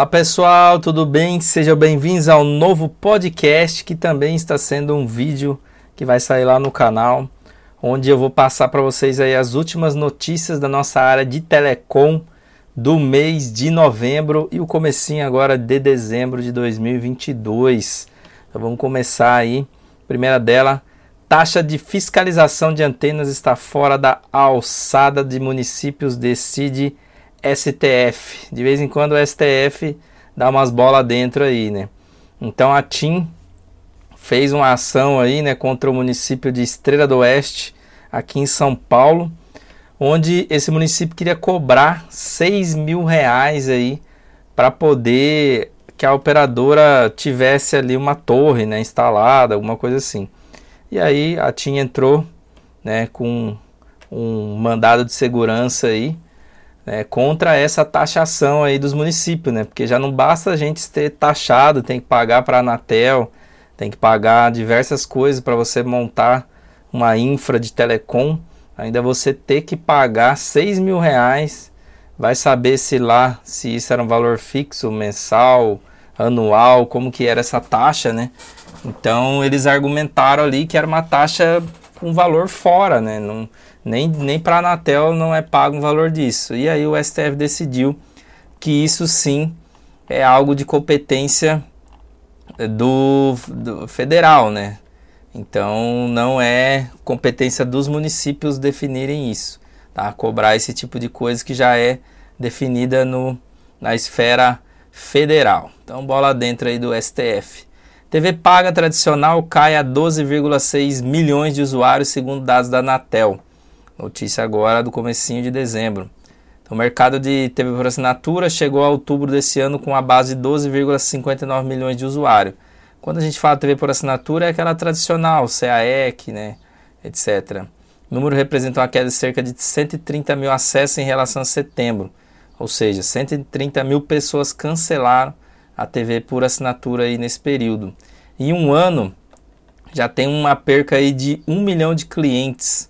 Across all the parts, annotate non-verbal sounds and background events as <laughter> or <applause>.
Olá pessoal, tudo bem? Sejam bem-vindos ao novo podcast que também está sendo um vídeo que vai sair lá no canal, onde eu vou passar para vocês aí as últimas notícias da nossa área de telecom do mês de novembro e o comecinho agora de dezembro de 2022. Então vamos começar aí. Primeira dela, taxa de fiscalização de antenas está fora da alçada de municípios, decide STF. De vez em quando o STF dá umas bolas dentro aí, né? Então a TIM fez uma ação aí, né, contra o município de Estrela do Oeste, aqui em São Paulo, onde esse município queria cobrar 6 mil reais aí para poder que a operadora tivesse ali uma torre, né, instalada, alguma coisa assim. E aí a TIM entrou, né, com um mandado de segurança aí, né, contra essa taxação aí dos municípios, né? Porque já não basta a gente ter taxado, tem que pagar para a Anatel, tem que pagar diversas coisas para você montar uma infra de telecom, ainda você ter que pagar 6 mil reais, vai saber se lá, se isso era um valor fixo, mensal, anual, como que era essa taxa, né? Então eles argumentaram ali que era uma taxa com valor fora, né? Não, nem nem para a Anatel não é pago um valor disso. E aí o STF decidiu que isso sim é algo de competência do, do federal, né? Então não é competência dos municípios definirem isso, tá? Cobrar esse tipo de coisa que já é definida no, na esfera federal. Então bola dentro aí do STF. TV paga tradicional cai a 12,6 milhões de usuários segundo dados da Anatel. Notícia agora do comecinho de dezembro. Então, o mercado de TV por assinatura chegou a outubro desse ano com a base de 12,59 milhões de usuários. Quando a gente fala TV por assinatura, é aquela tradicional, CAEC, né, etc. O número representa uma queda de cerca de 130 mil acessos em relação a setembro. Ou seja, 130 mil pessoas cancelaram a TV por assinatura aí nesse período. Em um ano, já tem uma perca aí de 1 milhão de clientes,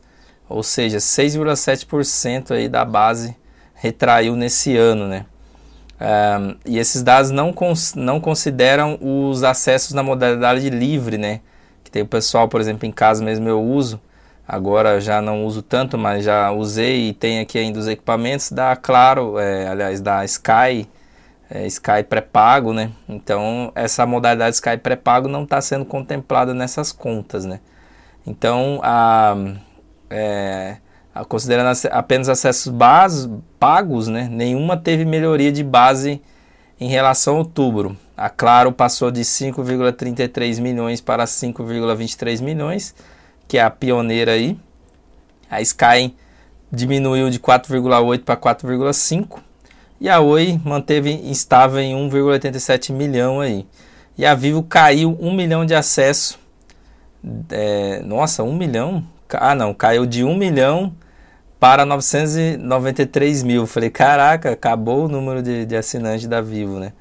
ou seja, 6,7% aí da base retraiu nesse ano, né? Um, e esses dados não, cons não consideram os acessos na modalidade livre, né? Que tem o pessoal, por exemplo, em casa mesmo eu uso, agora já não uso tanto, mas já usei e tem aqui ainda os equipamentos da Claro, é, aliás, da Sky, é, Sky pré-pago, né? Então essa modalidade Sky pré-pago não está sendo contemplada nessas contas, né? Então a, é, considerando apenas acessos base, pagos, né? Nenhuma teve melhoria de base em relação a outubro. A Claro passou de 5,33 milhões para 5,23 milhões, que é a pioneira aí. A Sky diminuiu de 4,8 para 4,5 e a Oi manteve estável em 1,87 milhão aí. E a Vivo caiu 1 milhão de acesso. É, nossa, 1 milhão? Ah, não, caiu de 1 milhão para 993 mil. Falei, caraca, acabou o número de, de assinantes da Vivo, né?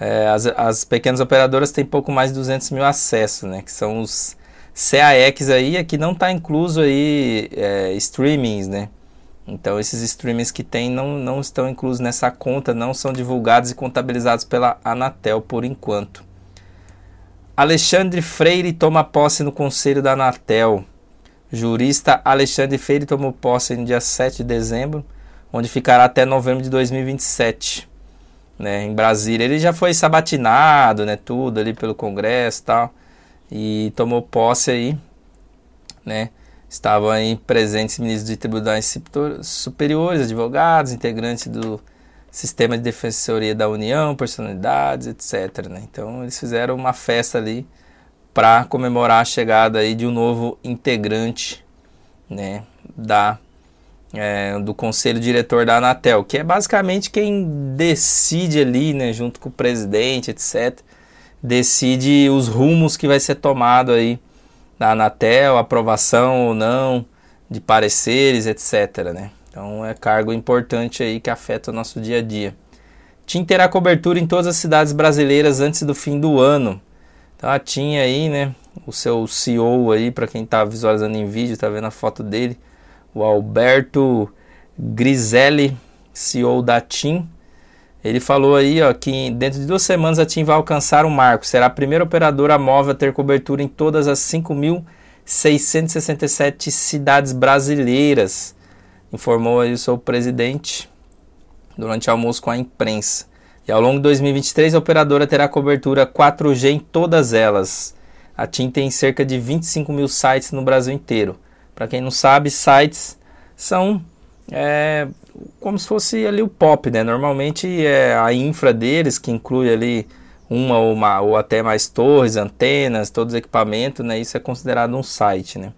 É, as, as pequenas operadoras têm pouco mais de 200 mil acessos, né? Que são os CAEX aí, aqui não está incluso aí é, streamings, né? Então esses streamings que tem não, não estão inclusos nessa conta, não são divulgados e contabilizados pela Anatel por enquanto. Alexandre Freire toma posse no conselho da Anatel. Jurista Alexandre Freire tomou posse no dia 7 de dezembro, onde ficará até novembro de 2027, né, em Brasília. Ele já foi sabatinado, né, tudo ali pelo Congresso e tal, e tomou posse aí, né, Estavam aí presentes ministros de tribunais superiores, advogados, integrantes do sistema de defensoria da União, personalidades, etc. Né? Então eles fizeram uma festa ali para comemorar a chegada aí de um novo integrante né, da, é, do conselho diretor da Anatel, que é basicamente quem decide ali, né, junto com o presidente, etc., decide os rumos que vai ser tomado aí da Anatel, aprovação ou não de pareceres, etc. Né? Então é cargo importante aí que afeta o nosso dia a dia. TIM terá cobertura em todas as cidades brasileiras antes do fim do ano. A TIM aí, né, o seu CEO aí, para quem está visualizando em vídeo, está vendo a foto dele, o Alberto Griselli, CEO da TIM, Ele falou aí ó, que dentro de duas semanas a TIM vai alcançar o marco. Será a primeira operadora móvel a ter cobertura em todas as 5.667 cidades brasileiras, informou aí o seu presidente durante almoço com a imprensa. E ao longo de 2023 a operadora terá cobertura 4G em todas elas. A TIM tem cerca de 25 mil sites no Brasil inteiro. Para quem não sabe, sites são é, como se fosse ali o pop, né? Normalmente é a infra deles que inclui ali uma ou, uma, ou até mais torres, antenas, todos os equipamentos, né? Isso é considerado um site, né?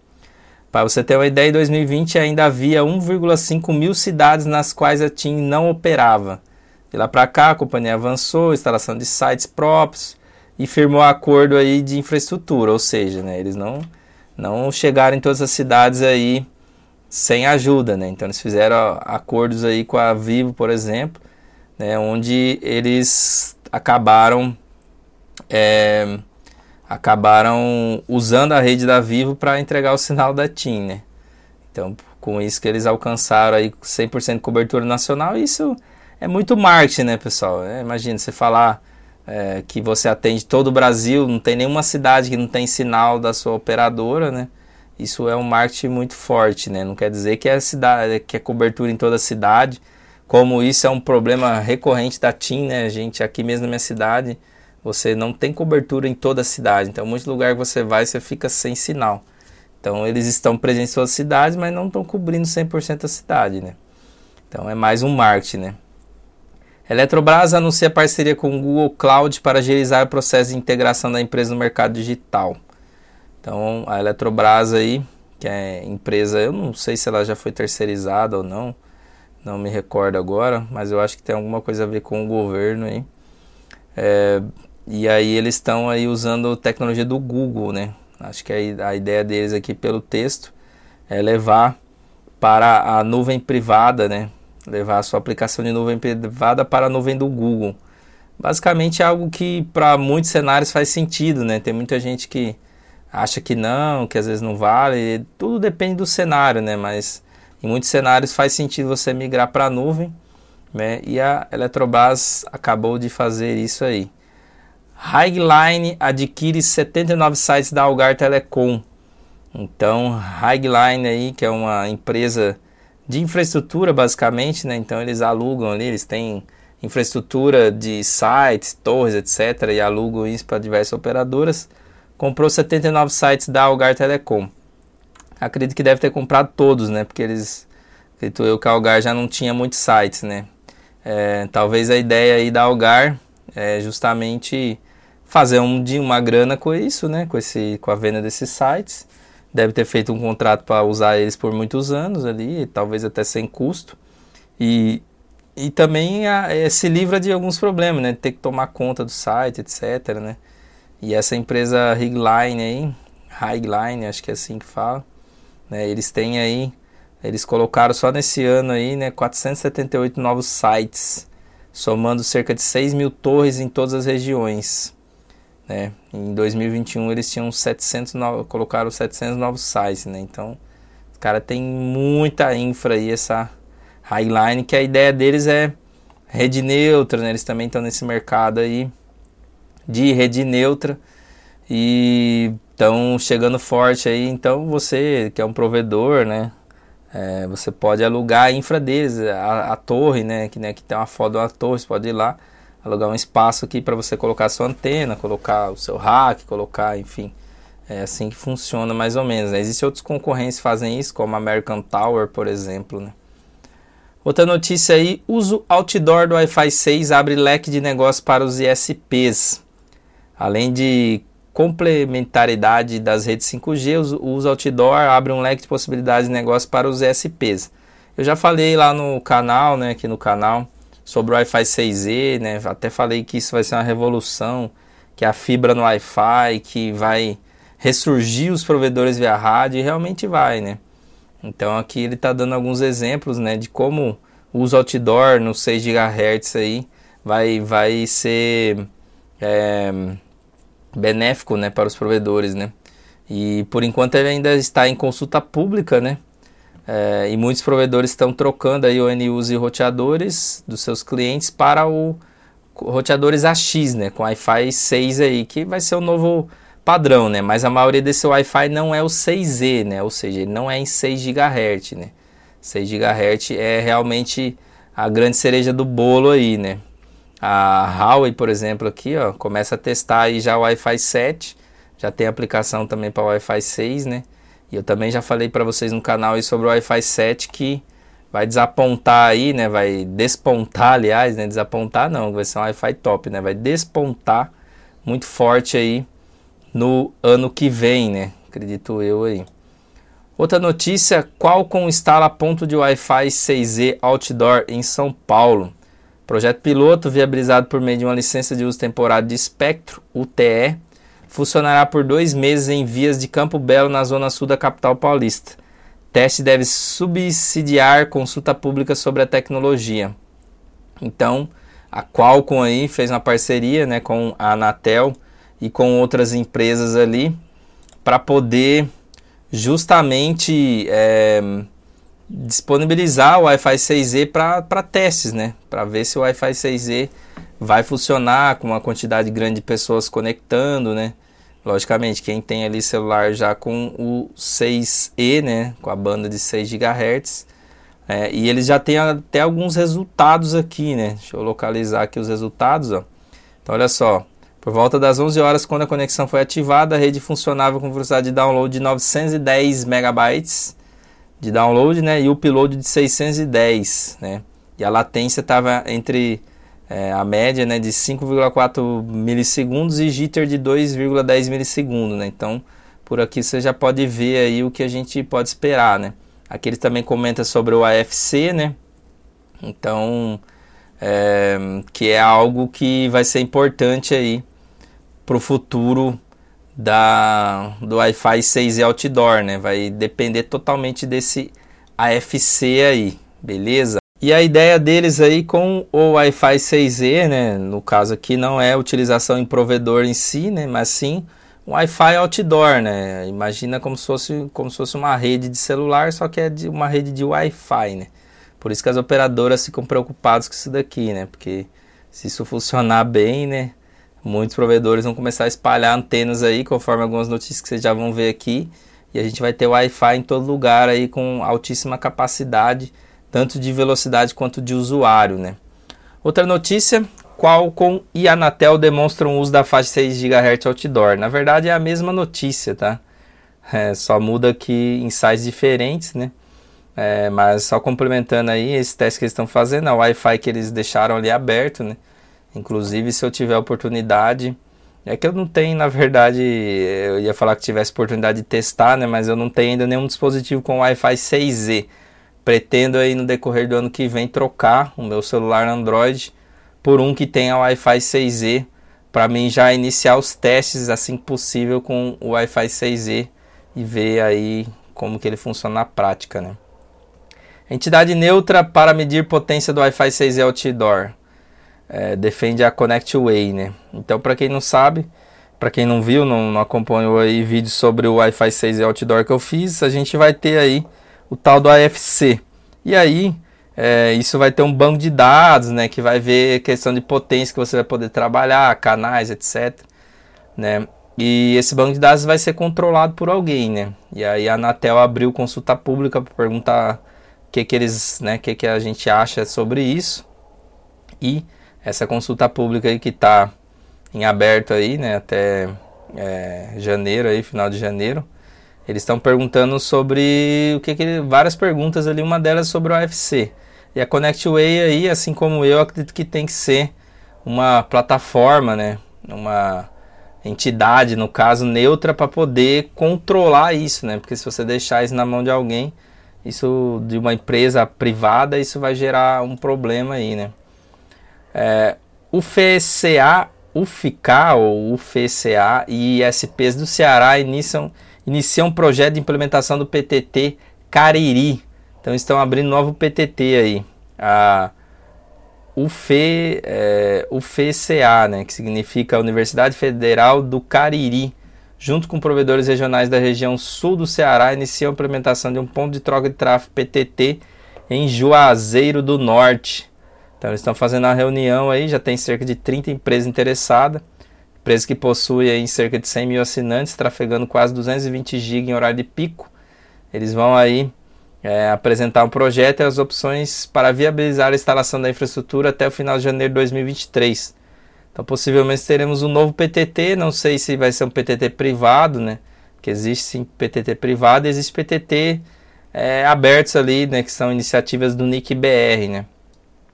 Para você ter uma ideia, em 2020 ainda havia 1,5 mil cidades nas quais a TIM não operava. De lá para cá, a companhia avançou, instalação de sites próprios e firmou acordo aí de infraestrutura, ou seja, né, eles não, não chegaram em todas as cidades aí sem ajuda, né? Então eles fizeram acordos aí com a Vivo, por exemplo, né, onde eles acabaram é, acabaram usando a rede da Vivo para entregar o sinal da TIM, né? Então, com isso que eles alcançaram aí 100% de cobertura nacional, isso é muito marketing, né, pessoal? É, imagina você falar é, que você atende todo o Brasil, não tem nenhuma cidade que não tem sinal da sua operadora, né? Isso é um marketing muito forte, né? Não quer dizer que é, cidade, que é cobertura em toda a cidade. Como isso é um problema recorrente da TIM, né? Gente aqui mesmo na minha cidade, você não tem cobertura em toda a cidade. Então, muitos lugares que você vai, você fica sem sinal. Então, eles estão presentes em todas as cidades, mas não estão cobrindo 100% a cidade, né? Então, é mais um marketing, né? Eletrobras anuncia parceria com o Google Cloud para agilizar o processo de integração da empresa no mercado digital. Então, a Eletrobras aí, que é empresa, eu não sei se ela já foi terceirizada ou não, não me recordo agora, mas eu acho que tem alguma coisa a ver com o governo aí. É, e aí eles estão aí usando tecnologia do Google, né? Acho que a, a ideia deles aqui pelo texto é levar para a nuvem privada, né? Levar a sua aplicação de nuvem privada para a nuvem do Google. Basicamente é algo que para muitos cenários faz sentido, né? Tem muita gente que acha que não, que às vezes não vale. Tudo depende do cenário, né? Mas em muitos cenários faz sentido você migrar para a nuvem, né? E a Eletrobras acabou de fazer isso aí. Highline adquire 79 sites da Algar Telecom. Então, Highline aí, que é uma empresa de infraestrutura basicamente, né? Então eles alugam ali, eles têm infraestrutura de sites, torres, etc. e alugam isso para diversas operadoras comprou 79 sites da Algar Telecom. Acredito que deve ter comprado todos, né? Porque eles, acredito eu que a Algar já não tinha muitos sites, né? É, talvez a ideia aí da Algar é justamente fazer um, de uma grana com isso, né? Com, esse, com a venda desses sites. Deve ter feito um contrato para usar eles por muitos anos ali, talvez até sem custo. E, e também a, é, se livra de alguns problemas, né? Ter que tomar conta do site, etc, né? E essa empresa Higline aí, Highline, acho que é assim que fala, né, eles têm aí, eles colocaram só nesse ano aí, né, 478 novos sites, somando cerca de 6 mil torres em todas as regiões. Né? Em 2021 eles tinham 700 novos, colocaram 700 novos sites, né? Então, os caras têm muita infra aí, essa Highline, que a ideia deles é rede neutra, né? Eles também estão nesse mercado aí de rede neutra e estão chegando forte aí. Então você que é um provedor, né? É, você pode alugar a infra deles, a, a torre, né? Que, né, que tem uma foto de uma torre, você pode ir lá alugar um espaço aqui para você colocar a sua antena, colocar o seu rack, colocar, enfim. É assim que funciona mais ou menos. Né? Existem outros concorrentes que fazem isso, como a American Tower, por exemplo. Né? Outra notícia aí, uso outdoor do Wi-Fi 6 abre leque de negócio para os ISPs. Além de complementaridade das redes 5G, o uso outdoor abre um leque de possibilidades de negócio para os ESPs. Eu já falei lá no canal, né, aqui no canal, sobre o Wi-Fi 6E, né, até falei que isso vai ser uma revolução, que a fibra no Wi-Fi, que vai ressurgir os provedores via rádio, e realmente vai, né. Então aqui ele está dando alguns exemplos, né, de como o uso outdoor no 6 GHz aí vai, vai ser... É, benéfico né, para os provedores. Né? E por enquanto ele ainda está em consulta pública, né? É, e muitos provedores estão trocando aí ONUs e roteadores dos seus clientes para o roteadores AX, né, com Wi-Fi 6 aí, que vai ser o novo padrão, né? Mas a maioria desse Wi-Fi não é o 6E, né? Ou seja, ele não é em 6 GHz, né? 6 GHz é realmente a grande cereja do bolo aí, né? A Huawei, por exemplo, aqui, ó, começa a testar aí já o Wi-Fi 7, já tem aplicação também para o Wi-Fi 6, né? E eu também já falei para vocês no canal aí sobre o Wi-Fi 7 que vai desapontar aí, né? Vai despontar, aliás, né? Desapontar não, vai ser um Wi-Fi top, né? Vai despontar muito forte aí no ano que vem, né? Acredito eu aí. Outra notícia, Qualcomm instala ponto de Wi-Fi 6E outdoor em São Paulo. Projeto piloto viabilizado por meio de uma licença de uso temporário de espectro, UTE, funcionará por dois meses em vias de Campo Belo, na zona sul da capital paulista. Teste deve subsidiar consulta pública sobre a tecnologia. Então, a Qualcomm aí fez uma parceria né, com a Anatel e com outras empresas ali para poder justamente é, disponibilizar o Wi-Fi 6E para testes, né? Para ver se o Wi-Fi 6E vai funcionar com uma quantidade grande de pessoas conectando, né? Logicamente, quem tem ali celular já com o 6E, né? Com a banda de 6 GHz. É, e eles já têm até alguns resultados aqui, né? Deixa eu localizar aqui os resultados, ó. Então, olha só. Por volta das 11 horas, quando a conexão foi ativada, a rede funcionava com velocidade de download de 910 megabytes de download, né, e o upload de 610, né, e a latência estava entre é, a média, né, de 5,4 milissegundos e jitter de 2,10 milissegundos, né, então por aqui você já pode ver aí o que a gente pode esperar, né. Aqui ele também comenta sobre o AFC, né, então é, que é algo que vai ser importante aí para o futuro da, do Wi-Fi 6 e outdoor, né? Vai depender totalmente desse AFC aí, beleza? E a ideia deles aí com o Wi-Fi 6E, né? No caso aqui não é utilização em provedor em si, né? Mas sim um Wi-Fi outdoor, né? Imagina como se fosse como se fosse uma rede de celular, só que é de uma rede de Wi-Fi, né? Por isso que as operadoras ficam preocupadas com isso daqui, né? Porque se isso funcionar bem, né? Muitos provedores vão começar a espalhar antenas aí, conforme algumas notícias que vocês já vão ver aqui. E a gente vai ter Wi-Fi em todo lugar aí com altíssima capacidade, tanto de velocidade quanto de usuário, né? Outra notícia, Qualcomm e Anatel demonstram o uso da faixa 6 GHz outdoor. Na verdade é a mesma notícia, tá? É, só muda aqui em sites diferentes, né? É, mas só complementando aí esse teste que eles estão fazendo, a Wi-Fi que eles deixaram ali aberto, né? Inclusive, se eu tiver oportunidade, é que eu não tenho, na verdade, eu ia falar que tivesse oportunidade de testar, né? Mas eu não tenho ainda nenhum dispositivo com Wi-Fi 6E. Pretendo aí no decorrer do ano que vem trocar o meu celular Android por um que tenha Wi-Fi 6E para mim já iniciar os testes assim possível com o Wi-Fi 6E e ver aí como que ele funciona na prática, né? Entidade neutra para medir potência do Wi-Fi 6E outdoor é, defende a Connect Way, né? Então, para quem não sabe, para quem não viu, não, não, acompanhou aí vídeos sobre o Wi-Fi 6 e outdoor que eu fiz, a gente vai ter aí o tal do AFC. E aí, é, isso vai ter um banco de dados, né? Que vai ver questão de potência que você vai poder trabalhar, canais, etc. Né? E esse banco de dados vai ser controlado por alguém, né? E aí a Anatel abriu consulta pública para perguntar o que, que eles, né? Que, que a gente acha sobre isso. E essa consulta pública aí que está em aberto aí, né, até é, janeiro aí, final de janeiro, eles estão perguntando sobre o que, que várias perguntas ali, uma delas sobre o AFC. E a ConnectWay aí, assim como eu, acredito que tem que ser uma plataforma, né, uma entidade, no caso, neutra para poder controlar isso, né? Porque se você deixar isso na mão de alguém, isso de uma empresa privada, isso vai gerar um problema aí, né? É, o FCA, o FICA ou o FCA e ISPs do Ceará iniciam, iniciam um projeto de implementação do PTT Cariri. Então estão abrindo novo PTT aí. A UF, é, UFCA, né, que significa Universidade Federal do Cariri, junto com provedores regionais da região sul do Ceará, iniciam a implementação de um ponto de troca de tráfego PTT em Juazeiro do Norte. Então eles estão fazendo uma reunião aí, já tem cerca de 30 empresas interessadas, empresas que possuem aí cerca de 100 mil assinantes, trafegando quase 220 GB em horário de pico. Eles vão aí é, apresentar um projeto e as opções para viabilizar a instalação da infraestrutura até o final de janeiro de 2023. Então possivelmente teremos um novo PTT, não sei se vai ser um PTT privado, né? Que existe sim PTT privado, existe PTT é, abertos ali, né? Que são iniciativas do NIC-BR, né?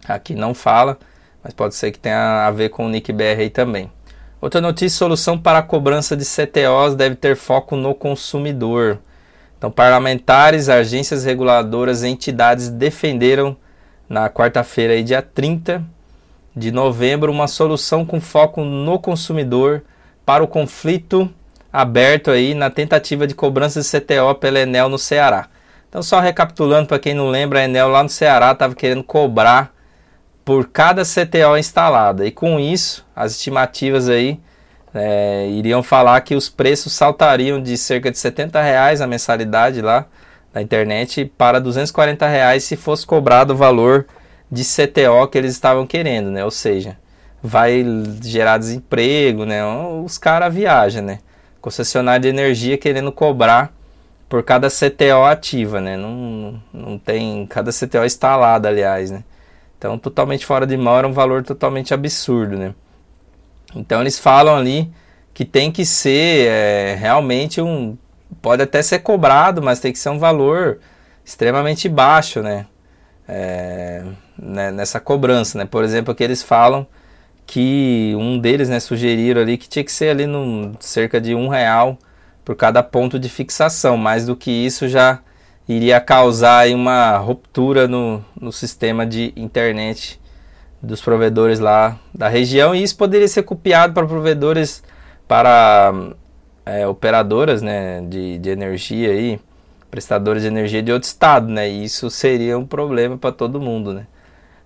Aqui não fala, mas pode ser que tenha a ver com o NIC-BR aí também. Outra notícia, solução para a cobrança de CTOs deve ter foco no consumidor. Então, parlamentares, agências reguladoras e entidades defenderam na quarta-feira, dia 30 de novembro, uma solução com foco no consumidor para o conflito aberto aí na tentativa de cobrança de CTO pela Enel no Ceará. Então, só recapitulando para quem não lembra, a Enel lá no Ceará estava querendo cobrar por cada CTO instalada. E com isso, as estimativas aí é, iriam falar que os preços saltariam de cerca de 70 reais a mensalidade lá na internet para 240 reais se fosse cobrado o valor de CTO que eles estavam querendo, né? Ou seja, vai gerar desemprego, né? Os caras viajam, né? Concessionária de energia querendo cobrar por cada CTO ativa, né? Não, não tem cada CTO instalado, aliás, né? Então, totalmente fora de mão era um valor totalmente absurdo, né? Então, eles falam ali que tem que ser é, realmente um... Pode até ser cobrado, mas tem que ser um valor extremamente baixo, né? É, né, nessa cobrança, né? Por exemplo, que eles falam que um deles, né, sugeriram ali que tinha que ser ali no cerca de um real por cada ponto de fixação. Mais do que isso já iria causar uma ruptura no, no sistema de internet dos provedores lá da região e isso poderia ser copiado para provedores para é, operadoras né, de, de energia aí, prestadores de energia de outro estado, né? E isso seria um problema para todo mundo, né?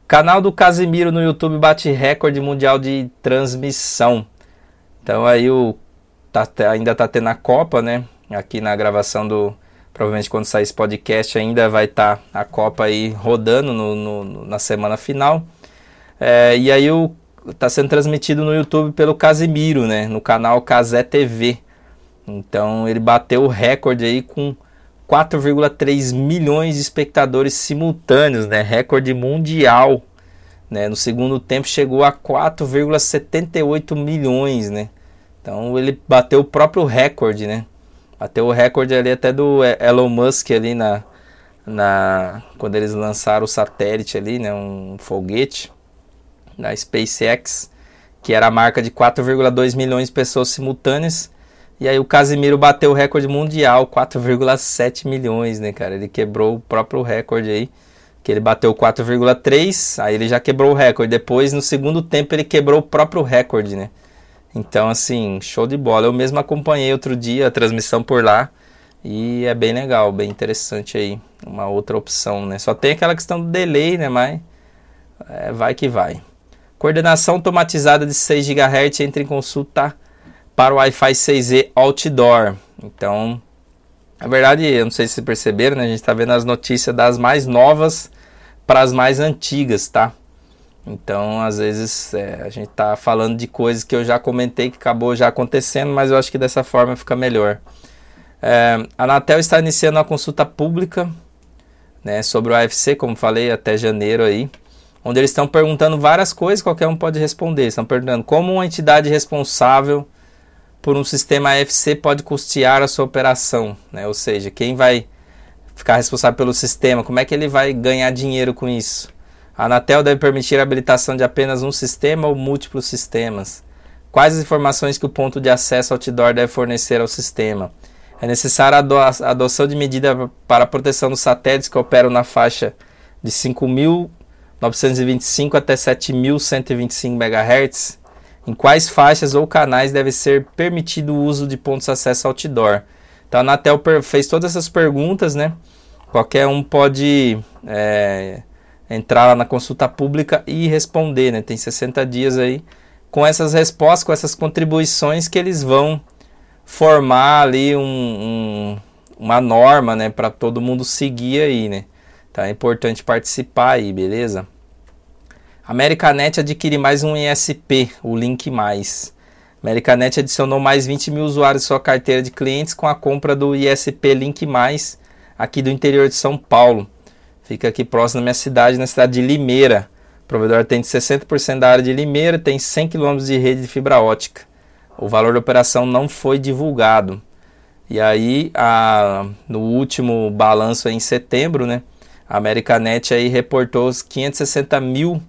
Canal do Casimiro no YouTube bate recorde mundial de transmissão. Então aí o tá, ainda tá tendo a Copa, né? Aqui na gravação do provavelmente quando sair esse podcast ainda vai estar tá a Copa aí rodando no, no, na semana final. É, e aí o tá sendo transmitido no YouTube pelo Casimiro, né? No canal Casé TV. Então ele bateu o recorde aí com 4,3 milhões de espectadores simultâneos, né? Recorde mundial. Né? No segundo tempo chegou a 4,78 milhões, né? Então ele bateu o próprio recorde, né? Bateu o recorde ali até do Elon Musk ali na, na quando eles lançaram o satélite ali, né? Um foguete da SpaceX, que era a marca de 4,2 milhões de pessoas simultâneas. E aí o Casimiro bateu o recorde mundial, 4,7 milhões, né, cara? Ele quebrou o próprio recorde aí, que ele bateu 4,3, aí ele já quebrou o recorde. Depois, no segundo tempo, ele quebrou o próprio recorde, né? Então, assim, show de bola. Eu mesmo acompanhei outro dia a transmissão por lá e é bem legal, bem interessante aí. Uma outra opção, né? Só tem aquela questão do delay, né? Mas é, vai que vai. Coordenação automatizada de 6 GHz entra em consulta para o Wi-Fi 6E Outdoor. Então, na verdade, eu não sei se perceberam, né? A gente está vendo as notícias das mais novas para as mais antigas, tá? Então, às vezes, é, a gente está falando de coisas que eu já comentei que acabou já acontecendo, mas eu acho que dessa forma fica melhor. É, a Anatel está iniciando uma consulta pública né, sobre o AFC, como falei, até janeiro aí, onde eles estão perguntando várias coisas, qualquer um pode responder. Estão perguntando como uma entidade responsável por um sistema AFC pode custear a sua operação, né? ou seja, quem vai ficar responsável pelo sistema, como é que ele vai ganhar dinheiro com isso? A Anatel deve permitir a habilitação de apenas um sistema ou múltiplos sistemas. Quais as informações que o ponto de acesso outdoor deve fornecer ao sistema? É necessária a adoção de medida para a proteção dos satélites que operam na faixa de 5.925 até 7.125 MHz em quais faixas ou canais deve ser permitido o uso de pontos de acesso outdoor. Então a Anatel fez todas essas perguntas, né? Qualquer um pode é, entrar lá na consulta pública e responder, né? Tem 60 dias aí com essas respostas, com essas contribuições que eles vão formar ali um, um, uma norma, né, para todo mundo seguir aí, né? Então é importante participar aí, beleza? Americanet adquire mais um ISP, o Link Mais. Americanet adicionou mais 20 mil usuários em sua carteira de clientes com a compra do ISP Link Mais, aqui do interior de São Paulo. Fica aqui próximo da minha cidade, na cidade de Limeira. O provedor tem 60% da área de Limeira, tem 100 km de rede de fibra ótica. O valor da operação não foi divulgado. E aí, a, no último balanço em setembro, né, a Americanet aí reportou os 560 mil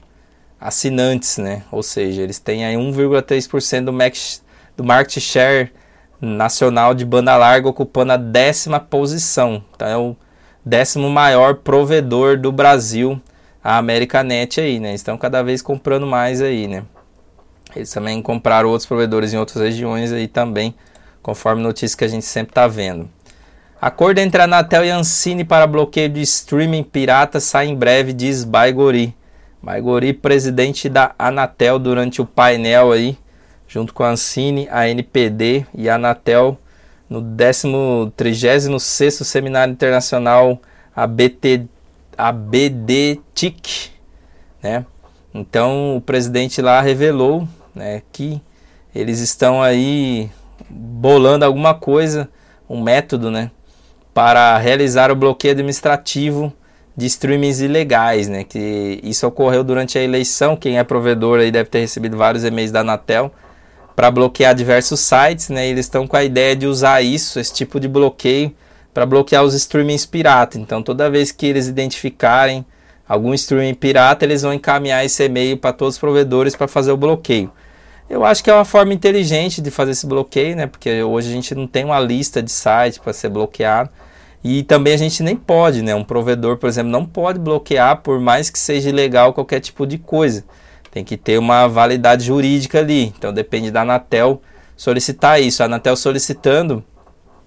assinantes, né? Ou seja, eles têm aí 1,3% do, max, do market share nacional de banda larga, ocupando a décima posição. Então é o décimo maior provedor do Brasil, a Americanet aí, né? Estão cada vez comprando mais aí, né? Eles também compraram outros provedores em outras regiões aí também, conforme notícia que a gente sempre está vendo. Acordo entre a Anatel e Ancine para bloqueio de streaming pirata sai em breve, diz Baigori. Maigori, presidente da Anatel, durante o painel aí, junto com a Ancine, a NPD e a Anatel, no 36 Seminário Internacional ABT, ABDTIC, né? Então, o presidente lá revelou né, que eles estão aí bolando alguma coisa, um método, né, para realizar o bloqueio administrativo de streamings ilegais, né? Que isso ocorreu durante a eleição. Quem é provedor aí deve ter recebido vários e-mails da Anatel para bloquear diversos sites, né? Eles estão com a ideia de usar isso, esse tipo de bloqueio, para bloquear os streamings pirata. Então, toda vez que eles identificarem algum streaming pirata, eles vão encaminhar esse e-mail para todos os provedores para fazer o bloqueio. Eu acho que é uma forma inteligente de fazer esse bloqueio, né? Porque hoje a gente não tem uma lista de sites para ser bloqueado. E também a gente nem pode, né? Um provedor, por exemplo, não pode bloquear por mais que seja ilegal qualquer tipo de coisa. Tem que ter uma validade jurídica ali. Então depende da Anatel solicitar isso. A Anatel solicitando,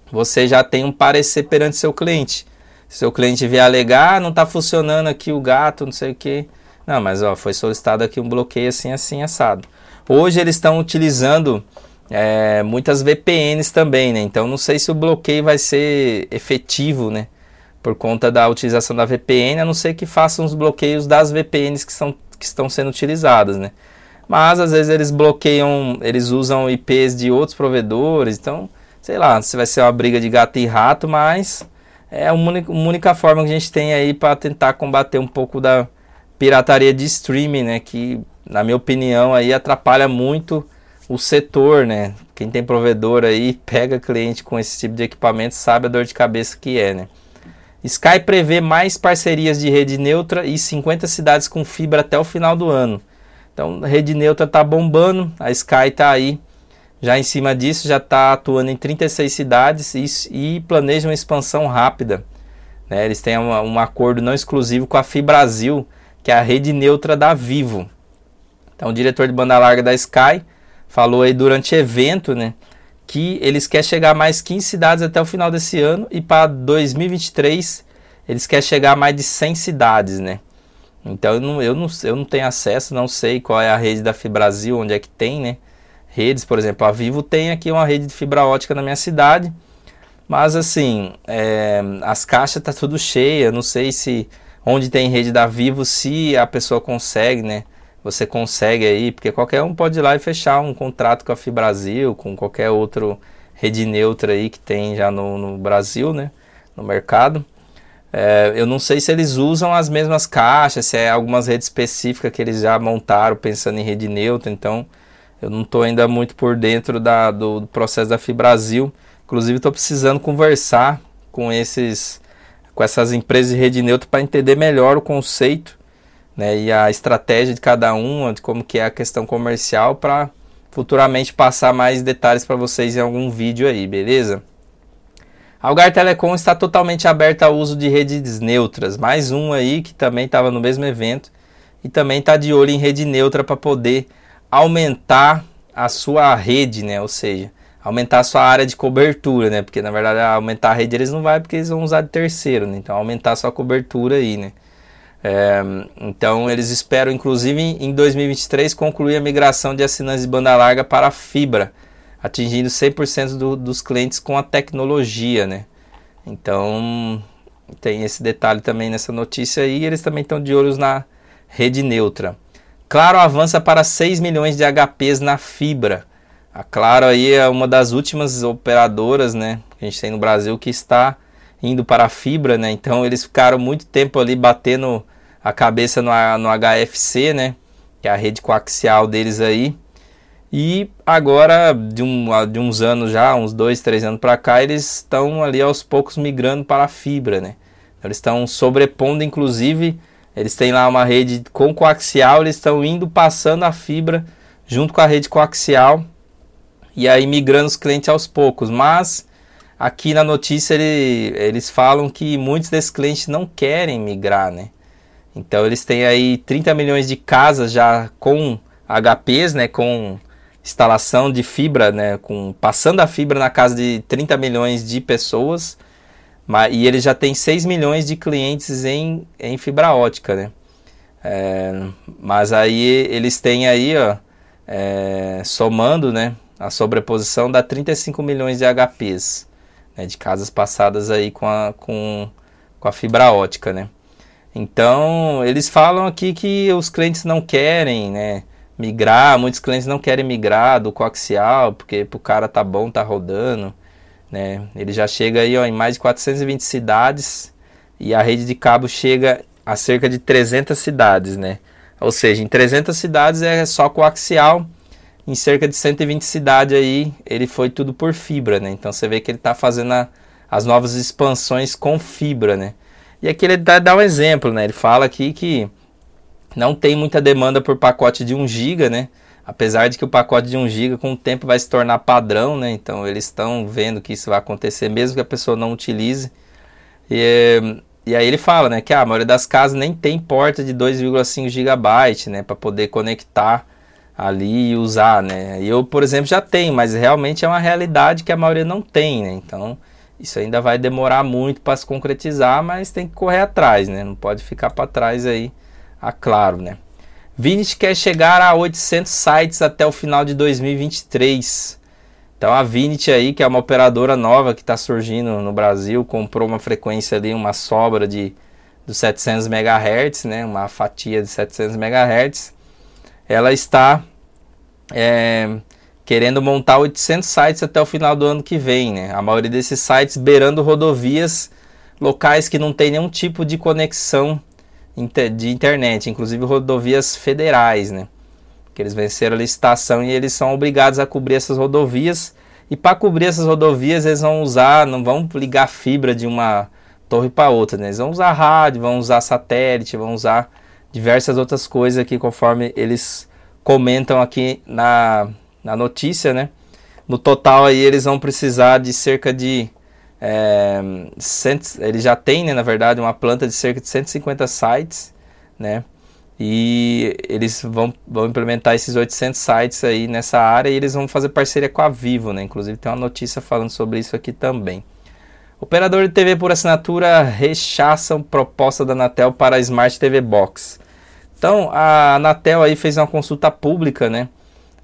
você já tem um parecer perante seu cliente. Se seu cliente vier alegar, ah, não está funcionando aqui o gato, não sei o que. Não, mas ó, foi solicitado aqui um bloqueio assim, assim, assado. Hoje eles estão utilizando é, muitas VPNs também, né? Então não sei se o bloqueio vai ser efetivo, né? Por conta da utilização da VPN, a não ser que façam os bloqueios das VPNs que, são, que estão sendo utilizadas, né? Mas às vezes eles bloqueiam, eles usam IPs de outros provedores, então sei lá, se vai ser uma briga de gato e rato, mas é a única, uma única forma que a gente tem aí para tentar combater um pouco da pirataria de streaming, né? Que na minha opinião aí atrapalha muito o setor, né? Quem tem provedor aí, <laughs> pega cliente com esse tipo de equipamento, sabe a dor de cabeça que é, né? Sky prevê mais parcerias de rede neutra e 50 cidades com fibra até o final do ano. Então, rede neutra está bombando, a Sky está aí já em cima disso, já está atuando em 36 cidades e, e planeja uma expansão rápida. Né? Eles têm um, um acordo não exclusivo com a Fibrasil, que é a rede neutra da Vivo. Então, o diretor de banda larga da Sky falou aí durante evento, né, que eles querem chegar a mais 15 cidades até o final desse ano e para 2023 eles querem chegar a mais de 100 cidades, né? Então eu não, eu, não, eu não tenho acesso, não sei qual é a rede da Fibrasil, onde é que tem, né? Redes, por exemplo, a Vivo tem aqui uma rede de fibra ótica na minha cidade, mas assim, é, as caixas tá tudo cheia, não sei se onde tem rede da Vivo, se a pessoa consegue, né? Você consegue aí, porque qualquer um pode ir lá e fechar um contrato com a Fibrasil, com qualquer outro rede neutra aí que tem já no, no Brasil, né, no mercado. É, eu não sei se eles usam as mesmas caixas, se é algumas redes específicas que eles já montaram pensando em rede neutra, então eu não estou ainda muito por dentro da, do, do processo da Fibrasil. Inclusive estou precisando conversar com esses com essas empresas de rede neutra para entender melhor o conceito né, e a estratégia de cada um, de como que é a questão comercial para futuramente passar mais detalhes para vocês em algum vídeo aí, beleza? Algar Telecom está totalmente aberta ao uso de redes neutras, mais um aí que também estava no mesmo evento e também está de olho em rede neutra para poder aumentar a sua rede, né? Ou seja, aumentar a sua área de cobertura, né? Porque na verdade aumentar a rede eles não vai porque eles vão usar de terceiro, né? Então aumentar a sua cobertura aí, né? É, então eles esperam, inclusive, em 2023 concluir a migração de assinantes de banda larga para a fibra. atingindo 100% do, dos clientes com a tecnologia, né? Então, tem esse detalhe também nessa notícia aí. Eles também estão de olhos na rede neutra. Claro avança para 6 milhões de HPs na fibra. A Claro aí é uma das últimas operadoras, né, que a gente tem no Brasil que está indo para a fibra, né? Então eles ficaram muito tempo ali batendo a cabeça no, no HFC, né? Que é a rede coaxial deles aí. E agora, de, um, de uns anos já, uns dois, três anos para cá, eles estão ali aos poucos migrando para a fibra, né? Eles estão sobrepondo, inclusive, eles têm lá uma rede com coaxial, eles estão indo passando a fibra junto com a rede coaxial e aí migrando os clientes aos poucos. Mas aqui na notícia ele, eles falam que muitos desses clientes não querem migrar, né? Então eles têm aí 30 milhões de casas já com HPs, né? Com instalação de fibra, né? Com, passando a fibra na casa de 30 milhões de pessoas. Mas, e ele já tem 6 milhões de clientes em, em fibra ótica, né? É, mas aí eles têm aí, ó, é, somando, né? A sobreposição dá 35 milhões de HPs, né, de casas passadas aí com a, com, com a fibra ótica, né? Então, eles falam aqui que os clientes não querem, né, migrar, muitos clientes não querem migrar do coaxial, porque o cara tá bom, tá rodando, né? Ele já chega aí, ó, em mais de 420 cidades e a rede de cabo chega a cerca de 300 cidades, né? Ou seja, em 300 cidades é só coaxial em cerca de 120 cidades aí, ele foi tudo por fibra, né? Então você vê que ele está fazendo a, as novas expansões com fibra, né? E aqui ele dá, dá um exemplo, né? Ele fala aqui que não tem muita demanda por pacote de 1 GB, né? Apesar de que o pacote de 1 GB com o tempo vai se tornar padrão, né? Então eles estão vendo que isso vai acontecer mesmo que a pessoa não utilize. E, e aí ele fala, né, que a maioria das casas nem tem porta de 2,5 GB, né, para poder conectar ali e usar, né? Eu, por exemplo, já tenho, mas realmente é uma realidade que a maioria não tem, né? Então, isso ainda vai demorar muito para se concretizar, mas tem que correr atrás, né? Não pode ficar para trás aí, a claro, né? Vinit quer chegar a 800 sites até o final de 2023. Então a Vinit aí, que é uma operadora nova que está surgindo no Brasil, comprou uma frequência ali, uma sobra de dos 700 MHz, né? Uma fatia de 700 MHz. Ela está é, querendo montar 800 sites até o final do ano que vem, né? A maioria desses sites beirando rodovias locais que não tem nenhum tipo de conexão de internet, inclusive rodovias federais, né? Que eles venceram a licitação e eles são obrigados a cobrir essas rodovias. E para cobrir essas rodovias, eles vão usar, não vão ligar fibra de uma torre para outra, né? Eles vão usar rádio, vão usar satélite, vão usar diversas outras coisas aqui conforme eles comentam aqui na, na notícia, né? No total aí eles vão precisar de cerca de é, cento, ele já tem, né, na verdade, uma planta de cerca de 150 sites, né? E eles vão, vão implementar esses 800 sites aí nessa área e eles vão fazer parceria com a Vivo, né? Inclusive tem uma notícia falando sobre isso aqui também. Operador de TV por assinatura rechaçam proposta da Anatel para a Smart TV Box. Então, a Anatel aí fez uma consulta pública, né?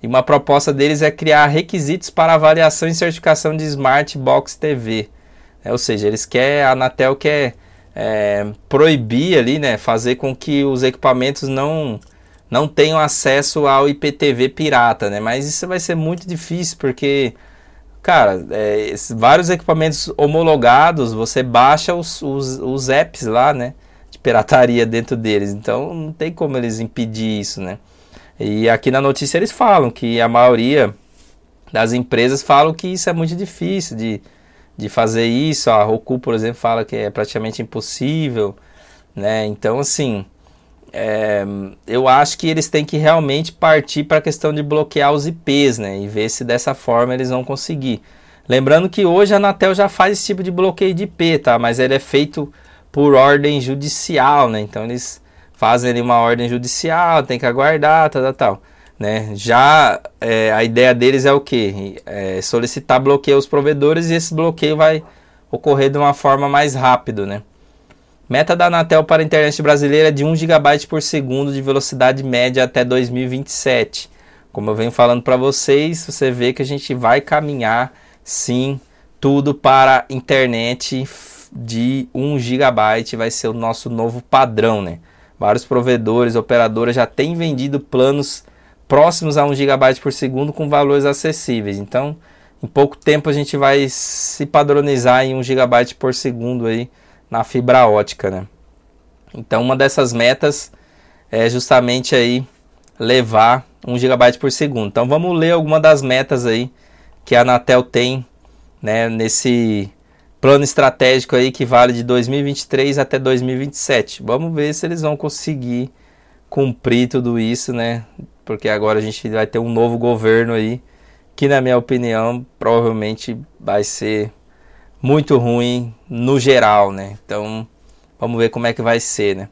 E uma proposta deles é criar requisitos para avaliação e certificação de Smart Box TV. É, ou seja, eles querem, a Anatel quer é, proibir ali, né? Fazer com que os equipamentos não, não tenham acesso ao IPTV pirata, né? Mas isso vai ser muito difícil porque, cara, é, vários equipamentos homologados, você baixa os, os, os apps lá, né? Pirataria dentro deles. Então não tem como eles impedir isso, né? E aqui na notícia eles falam que a maioria das empresas falam que isso é muito difícil de, de fazer isso. A Roku, por exemplo, fala que é praticamente impossível, né? Então, assim, é, eu acho que eles têm que realmente partir para a questão de bloquear os IPs, né? E ver se dessa forma eles vão conseguir. Lembrando que hoje a Anatel já faz esse tipo de bloqueio de IP, tá? Mas ele é feito por ordem judicial, né? Então eles fazem ali uma ordem judicial, tem que aguardar, tal, tal, tal. Né? Já é, a ideia deles é o que? É solicitar bloqueio aos provedores e esse bloqueio vai ocorrer de uma forma mais rápido, né? Meta da Anatel para a internet brasileira é de 1 GB por segundo de velocidade média até 2027. Como eu venho falando para vocês, você vê que a gente vai caminhar sim tudo para internet de 1 GB vai ser o nosso novo padrão, né? Vários provedores, operadoras já têm vendido planos próximos a 1 GB por segundo com valores acessíveis. Então, em pouco tempo a gente vai se padronizar em 1 GB por segundo aí na fibra ótica, né? Então, uma dessas metas é justamente aí levar 1 GB por segundo. Então, vamos ler alguma das metas aí que a Anatel tem, né, nesse plano estratégico aí que vale de 2023 até 2027. Vamos ver se eles vão conseguir cumprir tudo isso, né? Porque agora a gente vai ter um novo governo aí que na minha opinião provavelmente vai ser muito ruim no geral, né? Então, vamos ver como é que vai ser, né?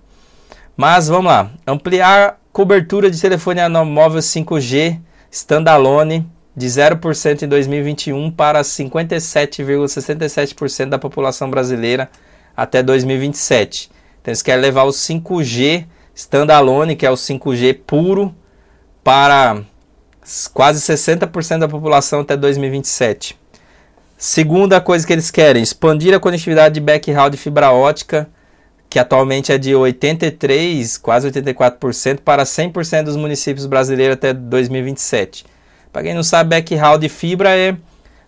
Mas vamos lá, ampliar cobertura de telefonia móvel 5G standalone de 0% em 2021 para 57,67% da população brasileira até 2027. Então eles querem levar o 5G standalone, que é o 5G puro, para quase 60% da população até 2027. Segunda coisa que eles querem, expandir a conectividade de backhaul de fibra ótica, que atualmente é de 83, quase 84%, para 100% dos municípios brasileiros até 2027. Para quem não sabe, backhaul de fibra é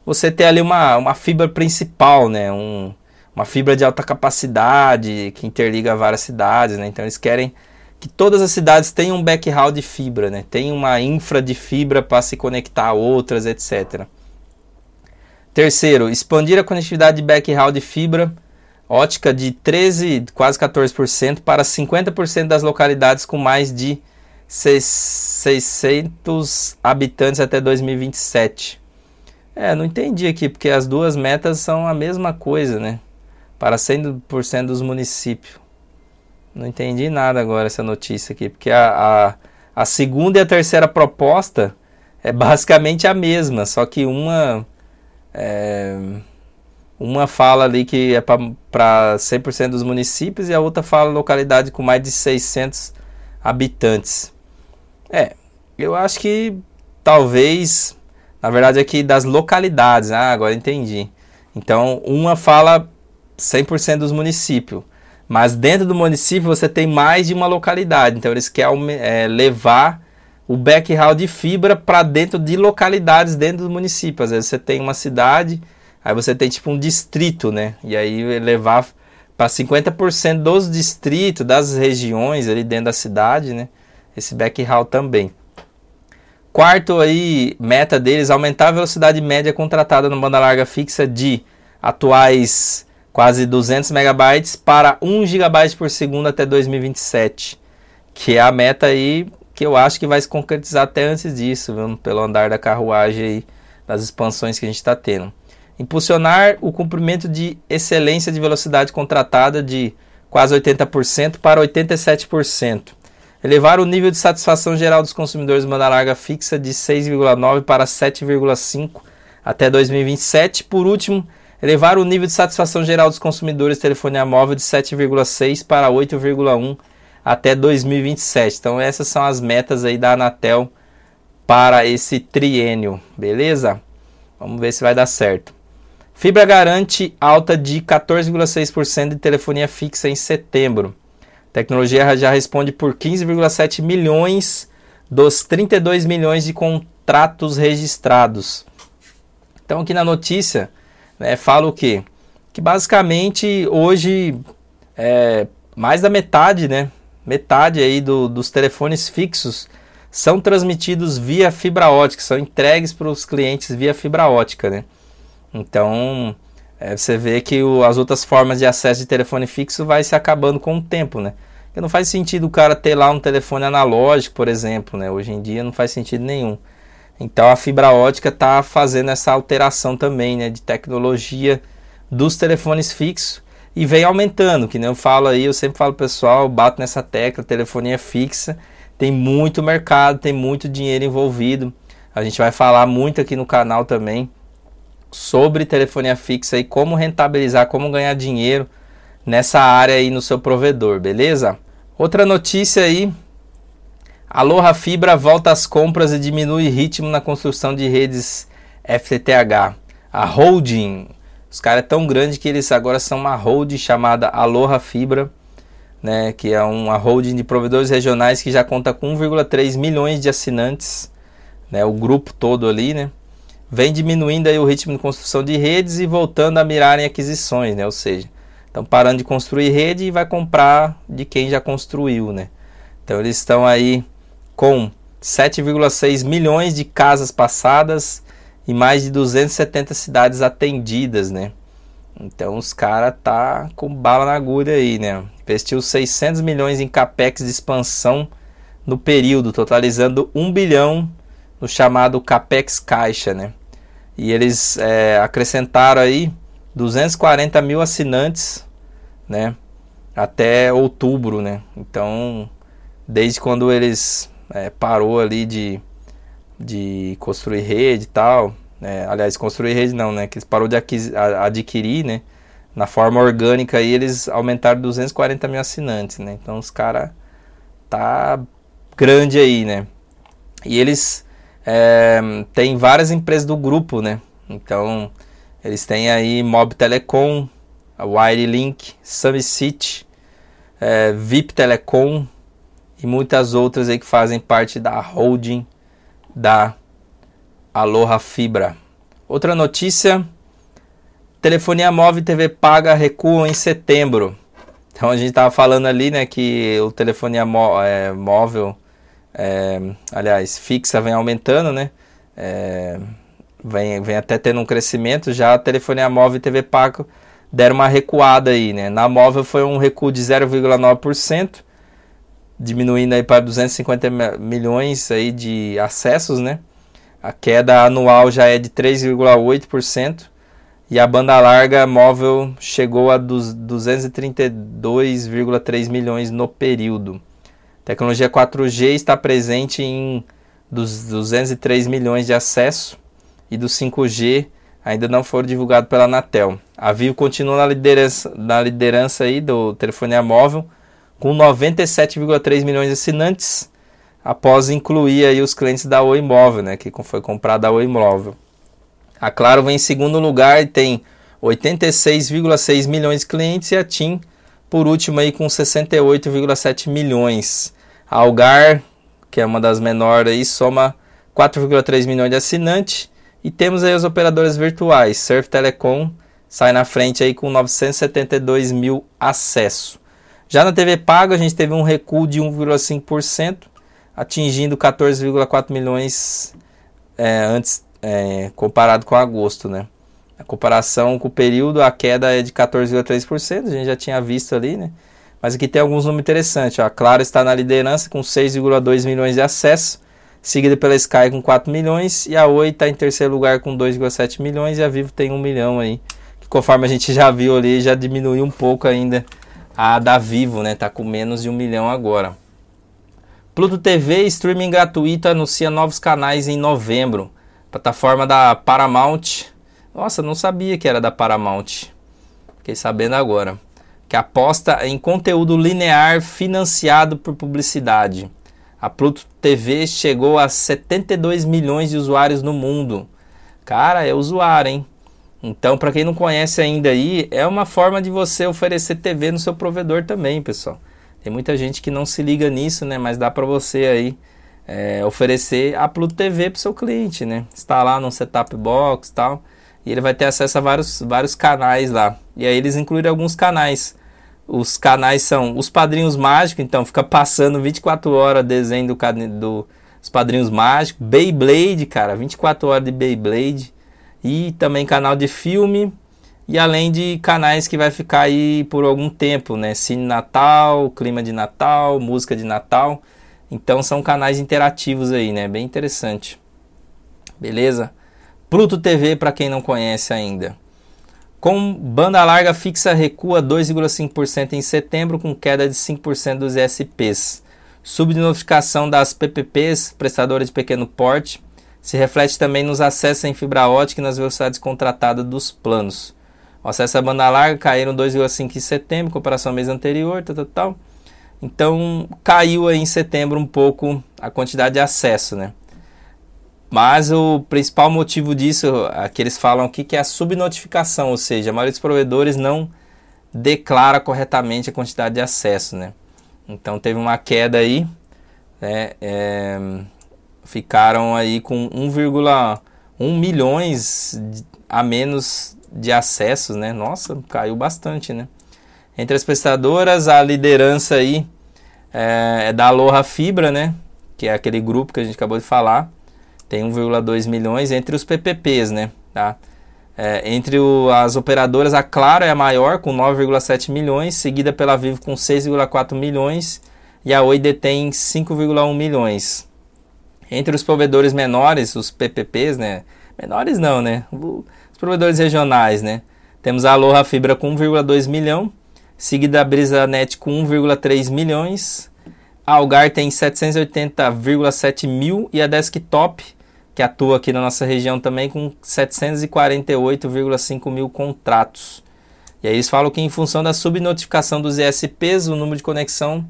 você ter ali uma, uma fibra principal, né? Um, uma fibra de alta capacidade que interliga várias cidades, né? Então eles querem que todas as cidades tenham um backhaul de fibra, né? Tem uma infra de fibra para se conectar a outras, etc. Terceiro, expandir a conectividade de backhaul de fibra ótica de 13, quase 14% para 50% das localidades com mais de 600 habitantes até 2027. É, não entendi aqui, porque as duas metas são a mesma coisa, né? Para 100% dos municípios. Não entendi nada agora essa notícia aqui, porque a, a, a segunda e a terceira proposta é basicamente a mesma, só que uma é, uma fala ali que é para 100% dos municípios e a outra fala localidade com mais de 600 habitantes. É, eu acho que talvez, na verdade aqui das localidades, ah, agora entendi. Então, uma fala 100% dos municípios, mas dentro do município você tem mais de uma localidade, então eles querem é, levar o backhaul de fibra para dentro de localidades dentro do município. Às vezes você tem uma cidade, aí você tem tipo um distrito, né? E aí levar para 50% dos distritos, das regiões ali dentro da cidade, né? Esse backhaul também. Quarto aí, meta deles, aumentar a velocidade média contratada no banda larga fixa de atuais quase 200 megabytes para 1 GB por segundo até 2027, que é a meta aí que eu acho que vai se concretizar até antes disso, viu? pelo andar da carruagem aí, das expansões que a gente está tendo. Impulsionar o cumprimento de excelência de velocidade contratada de quase 80% para 87% elevar o nível de satisfação geral dos consumidores de banda larga fixa de 6,9 para 7,5 até 2027. Por último, elevar o nível de satisfação geral dos consumidores de telefonia móvel de 7,6 para 8,1 até 2027. Então essas são as metas aí da Anatel para esse triênio, beleza? Vamos ver se vai dar certo. Fibra garante alta de 14,6% de telefonia fixa em setembro tecnologia já responde por 15,7 milhões dos 32 milhões de contratos registrados. Então aqui na notícia né, fala o quê? Que basicamente hoje é, mais da metade, né? Metade aí do, dos telefones fixos são transmitidos via fibra ótica, são entregues para os clientes via fibra ótica, né? Então é, você vê que o, as outras formas de acesso de telefone fixo vai se acabando com o tempo, né? Porque não faz sentido o cara ter lá um telefone analógico, por exemplo, né? Hoje em dia não faz sentido nenhum. Então a fibra ótica está fazendo essa alteração também, né? De tecnologia dos telefones fixos e vem aumentando, que nem eu falo aí, eu sempre falo pessoal, bato nessa tecla, telefonia fixa, tem muito mercado, tem muito dinheiro envolvido. A gente vai falar muito aqui no canal também sobre telefonia fixa e como rentabilizar, como ganhar dinheiro nessa área aí no seu provedor, beleza? Outra notícia aí, Aloha Fibra volta às compras e diminui ritmo na construção de redes FTTH. A holding, os caras é tão grande que eles agora são uma holding chamada Aloha Fibra, né, que é uma holding de provedores regionais que já conta com 1,3 milhões de assinantes, né, o grupo todo ali, né, vem diminuindo aí o ritmo de construção de redes e voltando a mirar em aquisições, né, ou seja, estão parando de construir rede e vai comprar de quem já construiu, né. Então eles estão aí com 7,6 milhões de casas passadas e mais de 270 cidades atendidas, né? Então os caras tá com bala na agulha aí, né? Investiu 600 milhões em capex de expansão no período, totalizando 1 bilhão no chamado capex caixa, né? E eles é, acrescentaram aí 240 mil assinantes, né? Até outubro, né? Então, desde quando eles é, parou ali de, de construir rede e tal. É, aliás, construir rede não, né? Que eles parou de adquirir, né? Na forma orgânica aí eles aumentaram 240 mil assinantes, né? Então os caras tá grande aí, né? E eles é, têm várias empresas do grupo, né? Então eles têm aí Mob Telecom, a Wirelink, Summit é, VIP Telecom, e muitas outras aí que fazem parte da holding da Aloha Fibra. Outra notícia: telefonia móvel e TV paga recuam em setembro. Então a gente estava falando ali, né, que o telefonia mó, é, móvel, é, aliás, fixa vem aumentando, né? É, vem, vem até tendo um crescimento. Já a telefonia móvel e TV paga deram uma recuada aí, né? Na móvel foi um recuo de 0,9% diminuindo aí para 250 milhões aí de acessos, né? A queda anual já é de 3,8% e a banda larga móvel chegou a 232,3 milhões no período. Tecnologia 4G está presente em dos 203 milhões de acesso e do 5G ainda não foram divulgados pela Anatel. A Vivo continua na liderança, na liderança aí do telefonia móvel com 97,3 milhões de assinantes, após incluir aí os clientes da Oi Móvel, né, que foi comprada a Oi Móvel. A Claro vem em segundo lugar e tem 86,6 milhões de clientes e a TIM por último aí com 68,7 milhões. A Algar, que é uma das menores soma 4,3 milhões de assinantes e temos aí as operadoras virtuais. Surf Telecom sai na frente aí com 972 mil acessos. Já na TV paga a gente teve um recuo de 1,5%, atingindo 14,4 milhões é, antes é, comparado com agosto, né? A comparação com o período, a queda é de 14,3%, a gente já tinha visto ali, né? Mas aqui tem alguns números interessantes. A Claro está na liderança com 6,2 milhões de acessos, seguida pela Sky com 4 milhões, e a Oi está em terceiro lugar com 2,7 milhões, e a Vivo tem 1 milhão aí. Que conforme a gente <laughs> já viu ali, já diminuiu um pouco ainda a da Vivo, né? Tá com menos de um milhão agora. Pluto TV, streaming gratuito, anuncia novos canais em novembro. Plataforma da Paramount. Nossa, não sabia que era da Paramount. Fiquei sabendo agora. Que aposta em conteúdo linear financiado por publicidade. A Pluto TV chegou a 72 milhões de usuários no mundo. Cara, é usuário, hein? Então, para quem não conhece ainda aí, é uma forma de você oferecer TV no seu provedor também, pessoal. Tem muita gente que não se liga nisso, né? Mas dá para você aí é, oferecer a Pluto TV para seu cliente, né? Instalar no setup box tal. E ele vai ter acesso a vários, vários canais lá. E aí eles incluíram alguns canais. Os canais são os Padrinhos Mágicos, então fica passando 24 horas desenho do, do, dos Padrinhos Mágicos. Beyblade, cara, 24 horas de Beyblade e também canal de filme e além de canais que vai ficar aí por algum tempo, né? Cine Natal, clima de Natal, música de Natal. Então são canais interativos aí, né? Bem interessante. Beleza? Pluto TV para quem não conhece ainda. Com banda larga fixa recua 2,5% em setembro com queda de 5% dos SPs. Subnotificação das PPPs, prestadoras de pequeno porte, se reflete também nos acessos em fibra ótica e nas velocidades contratadas dos planos. O acesso à banda larga caíram 2,5 em setembro, em comparação ao mês anterior, tal, tal, tal. Então caiu aí em setembro um pouco a quantidade de acesso, né? Mas o principal motivo disso é que eles falam aqui que é a subnotificação, ou seja, a maioria dos provedores não declara corretamente a quantidade de acesso, né? Então teve uma queda aí, né? É, ficaram aí com 1,1 milhões a menos de acessos, né? Nossa, caiu bastante, né? Entre as prestadoras, a liderança aí é, é da Aloha Fibra, né? Que é aquele grupo que a gente acabou de falar. Tem 1,2 milhões entre os PPPs, né? Tá? É, entre o, as operadoras, a Claro é a maior, com 9,7 milhões, seguida pela Vivo com 6,4 milhões e a Oi detém 5,1 milhões. Entre os provedores menores, os PPPs, né? Menores não, né? Os provedores regionais, né? Temos a Aloha Fibra com 1,2 milhão, seguida a BrisaNet com 1,3 milhões, a Algar tem 780,7 mil e a Desktop, que atua aqui na nossa região também, com 748,5 mil contratos. E aí eles falam que em função da subnotificação dos ESPs, o número de conexão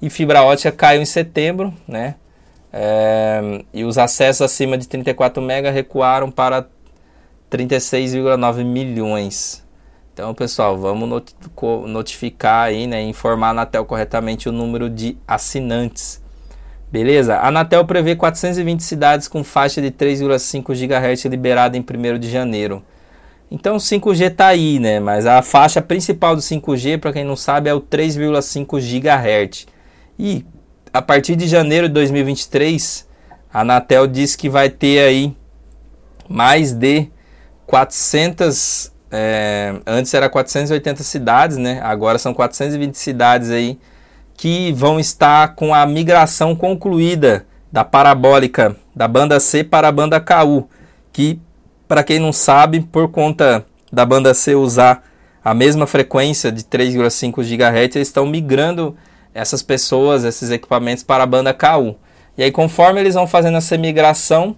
e fibra ótica caiu em setembro, né? É, e os acessos acima de 34 MB recuaram para 36,9 milhões. Então, pessoal, vamos notificar aí, né, informar a Anatel corretamente o número de assinantes. Beleza? A Anatel prevê 420 cidades com faixa de 3,5 GHz liberada em 1 de janeiro. Então, 5G está aí, né? Mas a faixa principal do 5G, para quem não sabe, é o 3,5 GHz. E a partir de janeiro de 2023, a Anatel diz que vai ter aí mais de 400 é, antes era 480 cidades, né? Agora são 420 cidades aí que vão estar com a migração concluída da parabólica da banda C para a banda KU, que para quem não sabe, por conta da banda C usar a mesma frequência de 3,5 GHz, eles estão migrando essas pessoas, esses equipamentos para a banda KU. E aí conforme eles vão fazendo essa migração,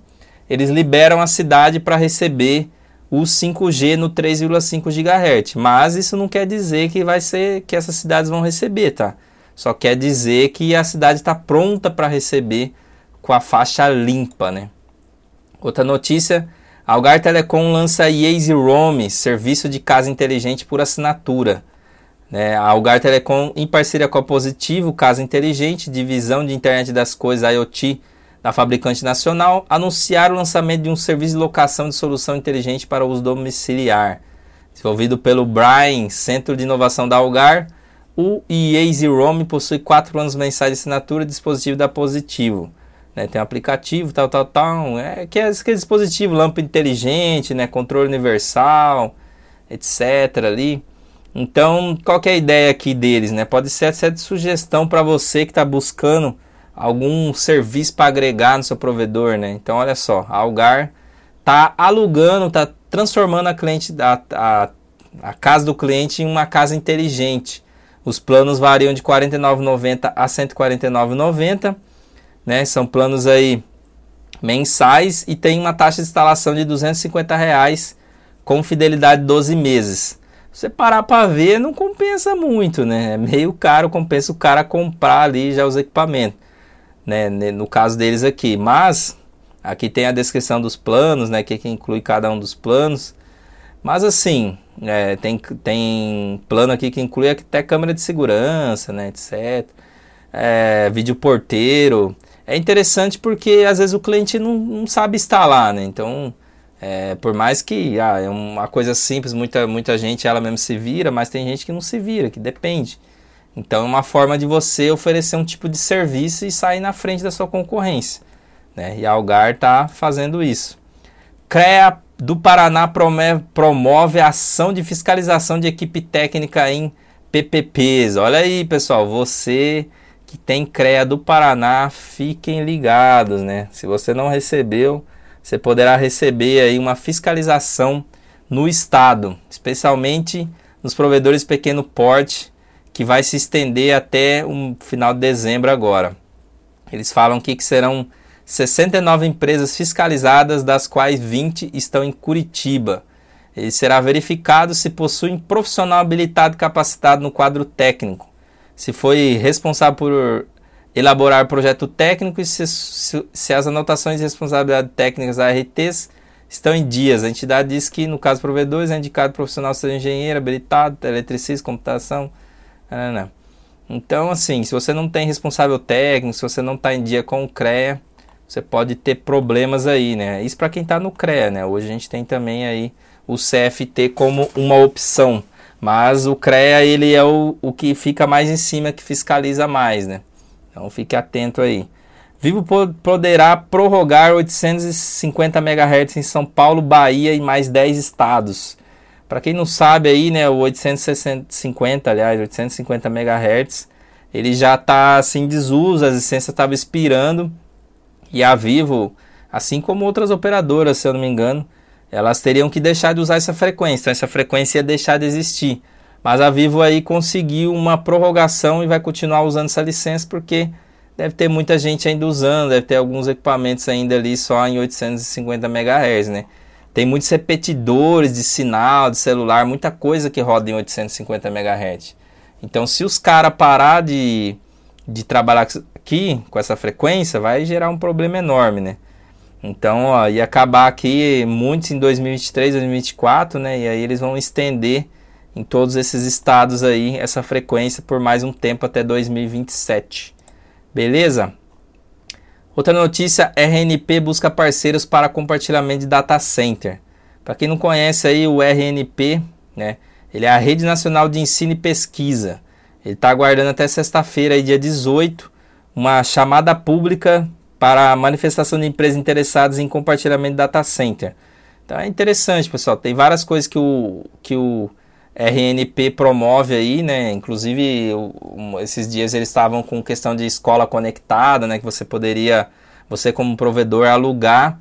eles liberam a cidade para receber o 5G no 3,5 GHz. Mas isso não quer dizer que vai ser que essas cidades vão receber, tá? Só quer dizer que a cidade está pronta para receber com a faixa limpa, né? Outra notícia, Algar Telecom lança Easy Roam, serviço de casa inteligente por assinatura. Né? A Algar Telecom, em parceria com a Positivo, Casa Inteligente, divisão de internet das coisas IoT da fabricante nacional, anunciar o lançamento de um serviço de locação de solução inteligente para uso domiciliar. Desenvolvido pelo Brian, Centro de Inovação da Algar, o Easy Roam possui quatro planos mensais de assinatura e dispositivo da Positivo. Né, tem um aplicativo, tal, tal, tal. É, que é aquele dispositivo, lâmpada inteligente, né, controle universal, etc. ali. Então, qual é a ideia aqui deles? Né? Pode ser essa de sugestão para você que está buscando algum serviço para agregar no seu provedor, né? Então, olha só, a Algar tá alugando, tá transformando a cliente a, a, a casa do cliente em uma casa inteligente. Os planos variam de R$ 49,90 a R$ 149,90, né? São planos aí mensais e tem uma taxa de instalação de 250 reais com fidelidade de 12 meses. Se você parar para ver, não compensa muito, né? É meio caro, compensa o cara comprar ali já os equipamentos né, no caso deles aqui. Mas aqui tem a descrição dos planos, né, que, que inclui cada um dos planos. Mas assim, é, tem, tem plano aqui que inclui até câmera de segurança, né, etc. É, vídeo porteiro. É interessante porque às vezes o cliente não, não sabe instalar, né? Então, é, por mais que ah, é uma coisa simples, muita, muita gente ela mesmo se vira, mas tem gente que não se vira, que depende. Então é uma forma de você oferecer um tipo de serviço e sair na frente da sua concorrência. Né? E a Algar está fazendo isso. CREA do Paraná promove, a ação de fiscalização de equipe técnica em PPPs. Olha aí, pessoal, você que tem CREA do Paraná, fiquem ligados, né? Se você não recebeu, você poderá receber aí uma fiscalização no estado, especialmente nos provedores pequeno porte que vai se estender até o final de dezembro agora. Eles falam aqui que serão 69 empresas fiscalizadas, das quais 20 estão em Curitiba. Ele será verificado se possuem profissional habilitado e capacitado no quadro técnico. se foi responsável por elaborar projeto técnico e se, se, se as anotações de responsabilidade técnicas ARTs estão em dias. A entidade diz que, no caso provedores, é indicado profissional ser engenheiro, habilitado, eletricista, computação. Não, não. Então, assim, se você não tem responsável técnico, se você não está em dia com o CREA, você pode ter problemas aí, né? Isso para quem está no CREA, né? Hoje a gente tem também aí o CFT como uma opção, mas o CREA ele é o, o que fica mais em cima, que fiscaliza mais, né? Então fique atento aí. Vivo poderá prorrogar 850 MHz em São Paulo, Bahia e mais 10 estados. Para quem não sabe aí, né, o 850, aliás, 850 MHz, ele já está assim desuso, as licenças estavam expirando e a Vivo, assim como outras operadoras, se eu não me engano, elas teriam que deixar de usar essa frequência, então essa frequência ia deixar de existir. Mas a Vivo aí conseguiu uma prorrogação e vai continuar usando essa licença porque deve ter muita gente ainda usando, deve ter alguns equipamentos ainda ali só em 850 MHz, né? Tem muitos repetidores de sinal, de celular, muita coisa que roda em 850 MHz. Então, se os caras parar de, de trabalhar aqui com essa frequência, vai gerar um problema enorme, né? Então, ó, ia acabar aqui muitos em 2023, 2024, né? E aí eles vão estender em todos esses estados aí essa frequência por mais um tempo até 2027. Beleza? Outra notícia, RNP busca parceiros para compartilhamento de data center. Para quem não conhece aí o RNP, né? Ele é a Rede Nacional de Ensino e Pesquisa. Ele está aguardando até sexta-feira, dia 18, uma chamada pública para a manifestação de empresas interessadas em compartilhamento de data center. Então é interessante, pessoal. Tem várias coisas que o, que o RNP promove aí, né? Inclusive, esses dias eles estavam com questão de escola conectada, né? Que você poderia, você como provedor, alugar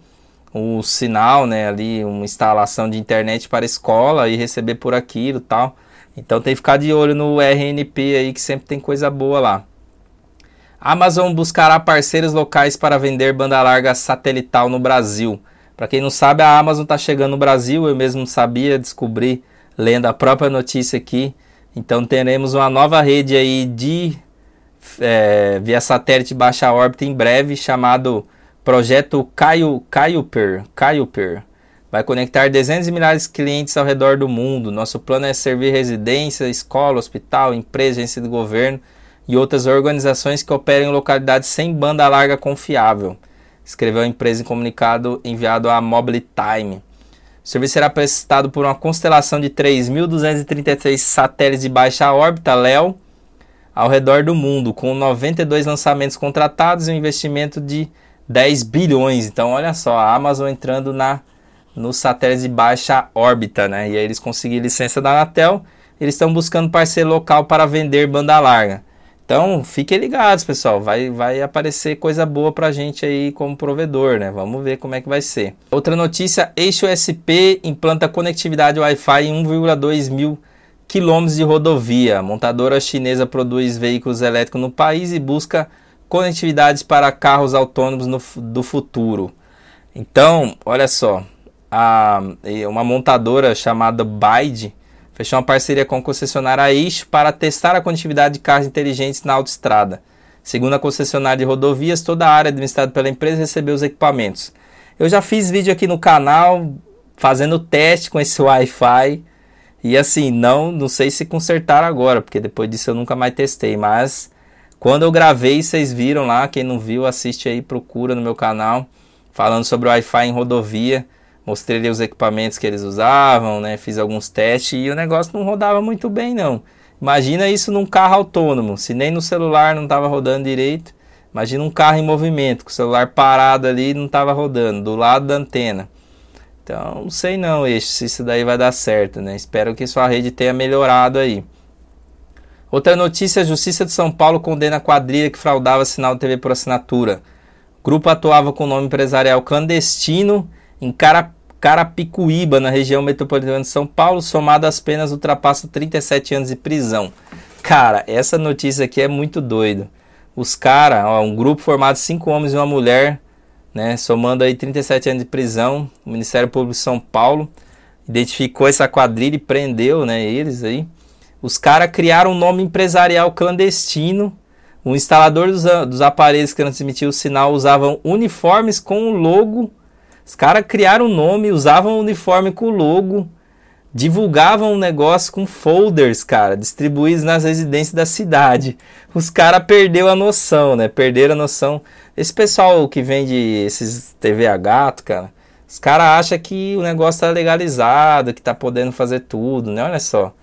o sinal, né? Ali, uma instalação de internet para a escola e receber por aquilo tal. Então tem que ficar de olho no RNP aí, que sempre tem coisa boa lá. Amazon buscará parceiros locais para vender banda larga satelital no Brasil. Para quem não sabe, a Amazon está chegando no Brasil, eu mesmo sabia, descobri lendo a própria notícia aqui. Então teremos uma nova rede aí de é, via satélite baixa órbita em breve, chamado Projeto Caiuper. Caiuper. Vai conectar dezenas de milhares de clientes ao redor do mundo. Nosso plano é servir residência, escola, hospital, empresa, agência de governo e outras organizações que operem em localidades sem banda larga confiável, escreveu a empresa em comunicado enviado à Mobile Time. O serviço será prestado por uma constelação de 3.233 satélites de baixa órbita, LEO, ao redor do mundo, com 92 lançamentos contratados e um investimento de 10 bilhões. Então, olha só, a Amazon entrando na nos satélites de baixa órbita, né? E aí eles conseguiram licença da Anatel, eles estão buscando parceiro local para vender banda larga. Então, fiquem ligados, pessoal. Vai, vai aparecer coisa boa pra gente aí como provedor, né? Vamos ver como é que vai ser. Outra notícia: Eixo SP implanta conectividade Wi-Fi em 1,2 mil quilômetros de rodovia. A montadora chinesa produz veículos elétricos no país e busca conectividade para carros autônomos no, do futuro. Então, olha só, a, uma montadora chamada Bide fechou uma parceria com a concessionária Eixo para testar a conectividade de carros inteligentes na autoestrada. Segundo a concessionária de rodovias, toda a área administrada pela empresa recebeu os equipamentos. Eu já fiz vídeo aqui no canal fazendo teste com esse Wi-Fi. E assim, não, não sei se consertar agora, porque depois disso eu nunca mais testei, mas quando eu gravei, vocês viram lá, quem não viu, assiste aí, procura no meu canal, falando sobre Wi-Fi em rodovia mostrei os equipamentos que eles usavam, né? Fiz alguns testes e o negócio não rodava muito bem, não. Imagina isso num carro autônomo, se nem no celular não estava rodando direito. Imagina um carro em movimento, com o celular parado ali não estava rodando, do lado da antena. Então, não sei não, eixo, se isso daí vai dar certo, né? Espero que sua rede tenha melhorado aí. Outra notícia, a Justiça de São Paulo condena a quadrilha que fraudava sinal de TV por assinatura. O grupo atuava com nome empresarial clandestino em Carapé Carapicuíba, na região metropolitana de São Paulo, somado às penas ultrapassa 37 anos de prisão. Cara, essa notícia aqui é muito doido. Os caras, um grupo formado de cinco homens e uma mulher, né, somando aí 37 anos de prisão, o Ministério Público de São Paulo identificou essa quadrilha e prendeu, né, eles aí. Os caras criaram um nome empresarial clandestino. O instalador dos, dos aparelhos que transmitiam o sinal usavam uniformes com o logo. Os caras criaram um nome, usavam um uniforme com o logo divulgavam um negócio com folders, cara, distribuídos nas residências da cidade. Os caras perdeu a noção, né? Perderam a noção. Esse pessoal que vende esses TV a gato, cara, os caras acham que o negócio tá legalizado, que tá podendo fazer tudo, né? Olha só.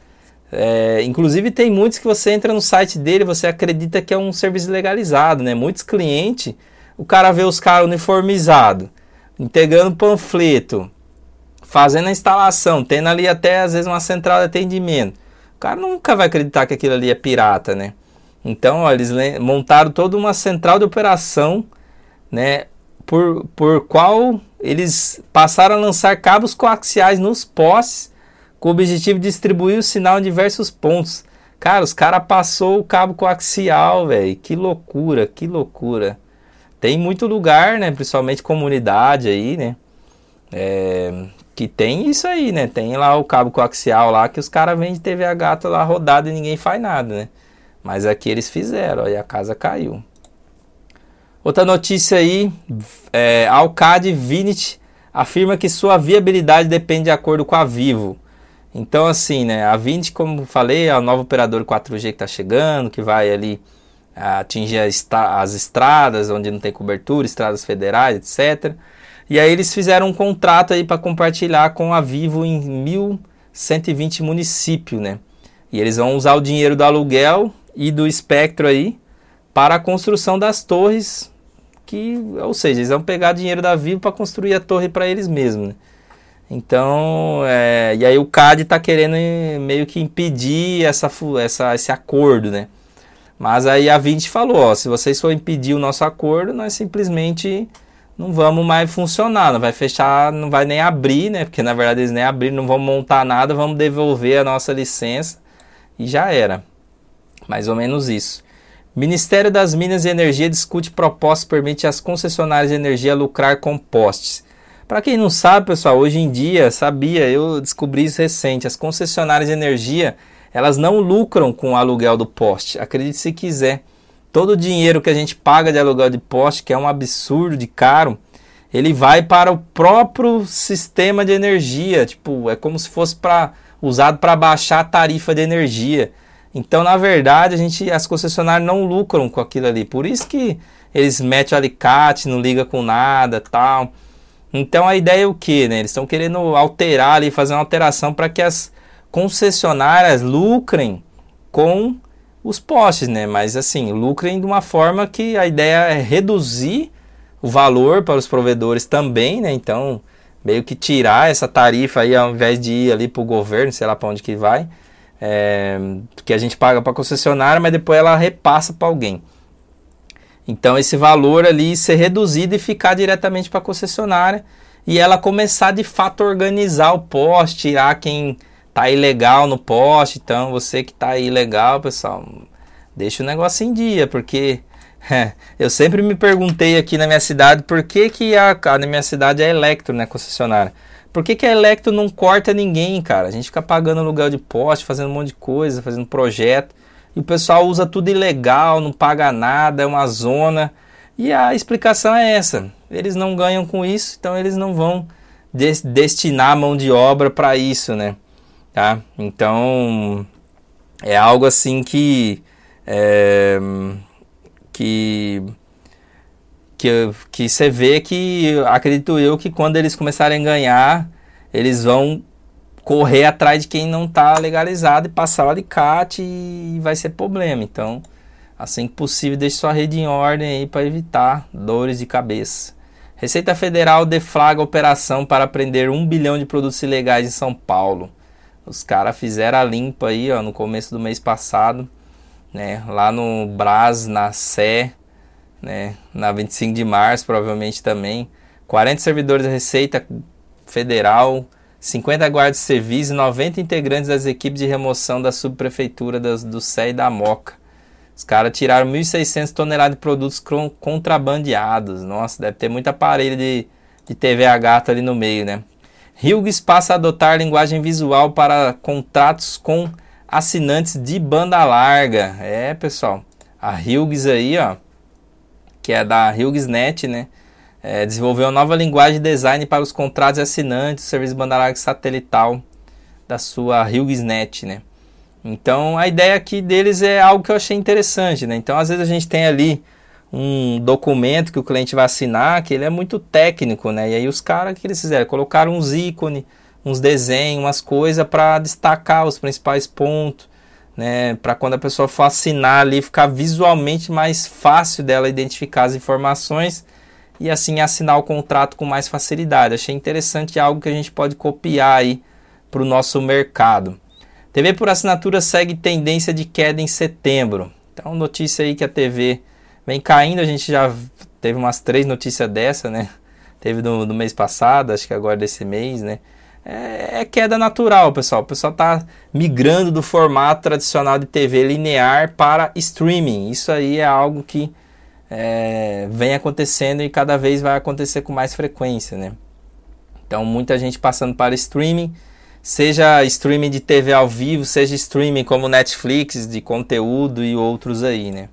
É, inclusive tem muitos que você entra no site dele, você acredita que é um serviço legalizado, né? Muitos clientes, o cara vê os caras uniformizados, entregando panfleto, fazendo a instalação, tendo ali até às vezes uma central de atendimento. O cara nunca vai acreditar que aquilo ali é pirata, né? Então, ó, eles montaram toda uma central de operação, né? Por, por qual eles passaram a lançar cabos coaxiais nos postes com o objetivo de distribuir o sinal em diversos pontos. Cara, os caras passou o cabo coaxial, velho. Que loucura, que loucura. Tem muito lugar, né? Principalmente comunidade aí, né? É, que tem isso aí, né? Tem lá o cabo coaxial lá que os caras vendem TV a gato lá rodado e ninguém faz nada, né? Mas aqui eles fizeram, e a casa caiu. Outra notícia aí, é, Alcade Vinit afirma que sua viabilidade depende de acordo com a Vivo. Então assim, né, a Vinit, como falei, é o novo operador 4G que está chegando, que vai ali atingir as estradas onde não tem cobertura, estradas federais, etc., e aí eles fizeram um contrato aí para compartilhar com a Vivo em 1120 municípios, né? E eles vão usar o dinheiro do aluguel e do espectro aí para a construção das torres que, ou seja, eles vão pegar dinheiro da Vivo para construir a torre para eles mesmos. Né? Então, é, e aí o CAD está querendo meio que impedir essa, essa, esse acordo, né? Mas aí a 20 falou, ó, se vocês for impedir o nosso acordo, nós simplesmente não vamos mais funcionar, não vai fechar, não vai nem abrir, né? Porque na verdade eles nem abriram, não vão montar nada, vamos devolver a nossa licença e já era. Mais ou menos isso. Ministério das Minas e Energia discute proposta que permite às concessionárias de energia lucrar com postes. Para quem não sabe, pessoal, hoje em dia, sabia, eu descobri isso recente, as concessionárias de energia, elas não lucram com o aluguel do poste, acredite se quiser. Todo o dinheiro que a gente paga de aluguel de poste, que é um absurdo de caro, ele vai para o próprio sistema de energia. Tipo, é como se fosse para usado para baixar a tarifa de energia. Então, na verdade, a gente, as concessionárias não lucram com aquilo ali. Por isso que eles metem o alicate, não liga com nada, tal. Então, a ideia é o que, né? Eles estão querendo alterar ali, fazer uma alteração para que as concessionárias lucrem com os postes, né? Mas assim, lucrem de uma forma que a ideia é reduzir o valor para os provedores também, né? Então, meio que tirar essa tarifa aí ao invés de ir ali para o governo, sei lá para onde que vai, é, que a gente paga para a concessionária, mas depois ela repassa para alguém. Então, esse valor ali ser reduzido e ficar diretamente para a concessionária e ela começar de fato a organizar o poste, tirar quem tá ilegal no poste, então você que tá ilegal, pessoal, deixa o negócio em dia, porque é, <laughs> eu sempre me perguntei aqui na minha cidade por que, que a, a, na minha cidade é Electro, né, concessionária. Por que, que a Electro não corta ninguém, cara? A gente fica pagando aluguel de poste, fazendo um monte de coisa, fazendo projeto, e o pessoal usa tudo ilegal, não paga nada, é uma zona. E a explicação é essa: eles não ganham com isso, então eles não vão des destinar mão de obra para isso, né? Tá? Então é algo assim que é, que que que você vê que acredito eu que quando eles começarem a ganhar eles vão correr atrás de quem não está legalizado e passar o alicate e vai ser problema. Então, assim que possível, deixe sua rede em ordem aí para evitar dores de cabeça. Receita Federal deflaga operação para prender um bilhão de produtos ilegais em São Paulo. Os caras fizeram a limpa aí, ó, no começo do mês passado, né? Lá no Brás, na Sé, né? Na 25 de março, provavelmente também. 40 servidores da Receita Federal, 50 guardas de serviço e 90 integrantes das equipes de remoção da subprefeitura das, do Sé e da Moca. Os caras tiraram 1.600 toneladas de produtos contrabandeados. Nossa, deve ter muito aparelho de, de TV a gato ali no meio, né? Hughes passa a adotar linguagem visual para contatos com assinantes de banda larga. É, pessoal, a Hughes aí, ó, que é da HughesNet, né? É, desenvolveu uma nova linguagem de design para os contratos assinantes, serviço de banda larga satelital da sua HughesNet, né? Então a ideia aqui deles é algo que eu achei interessante, né? Então às vezes a gente tem ali um documento que o cliente vai assinar, que ele é muito técnico, né? E aí os caras que eles fizeram, colocaram uns ícones, uns desenhos, umas coisas para destacar os principais pontos, né? Para quando a pessoa for assinar ali ficar visualmente mais fácil dela identificar as informações e assim assinar o contrato com mais facilidade. Achei interessante algo que a gente pode copiar aí para o nosso mercado. TV por assinatura segue tendência de queda em setembro. Então, notícia aí que a TV vem caindo, a gente já teve umas três notícias dessa, né? Teve no, mês passado, acho que agora desse mês, né? É, é, queda natural, pessoal. O pessoal está migrando do formato tradicional de TV linear para streaming. Isso aí é algo que é, vem acontecendo e cada vez vai acontecer com mais frequência, né? Então, muita gente passando para streaming seja streaming de TV ao vivo, seja streaming como Netflix de conteúdo e outros aí, né?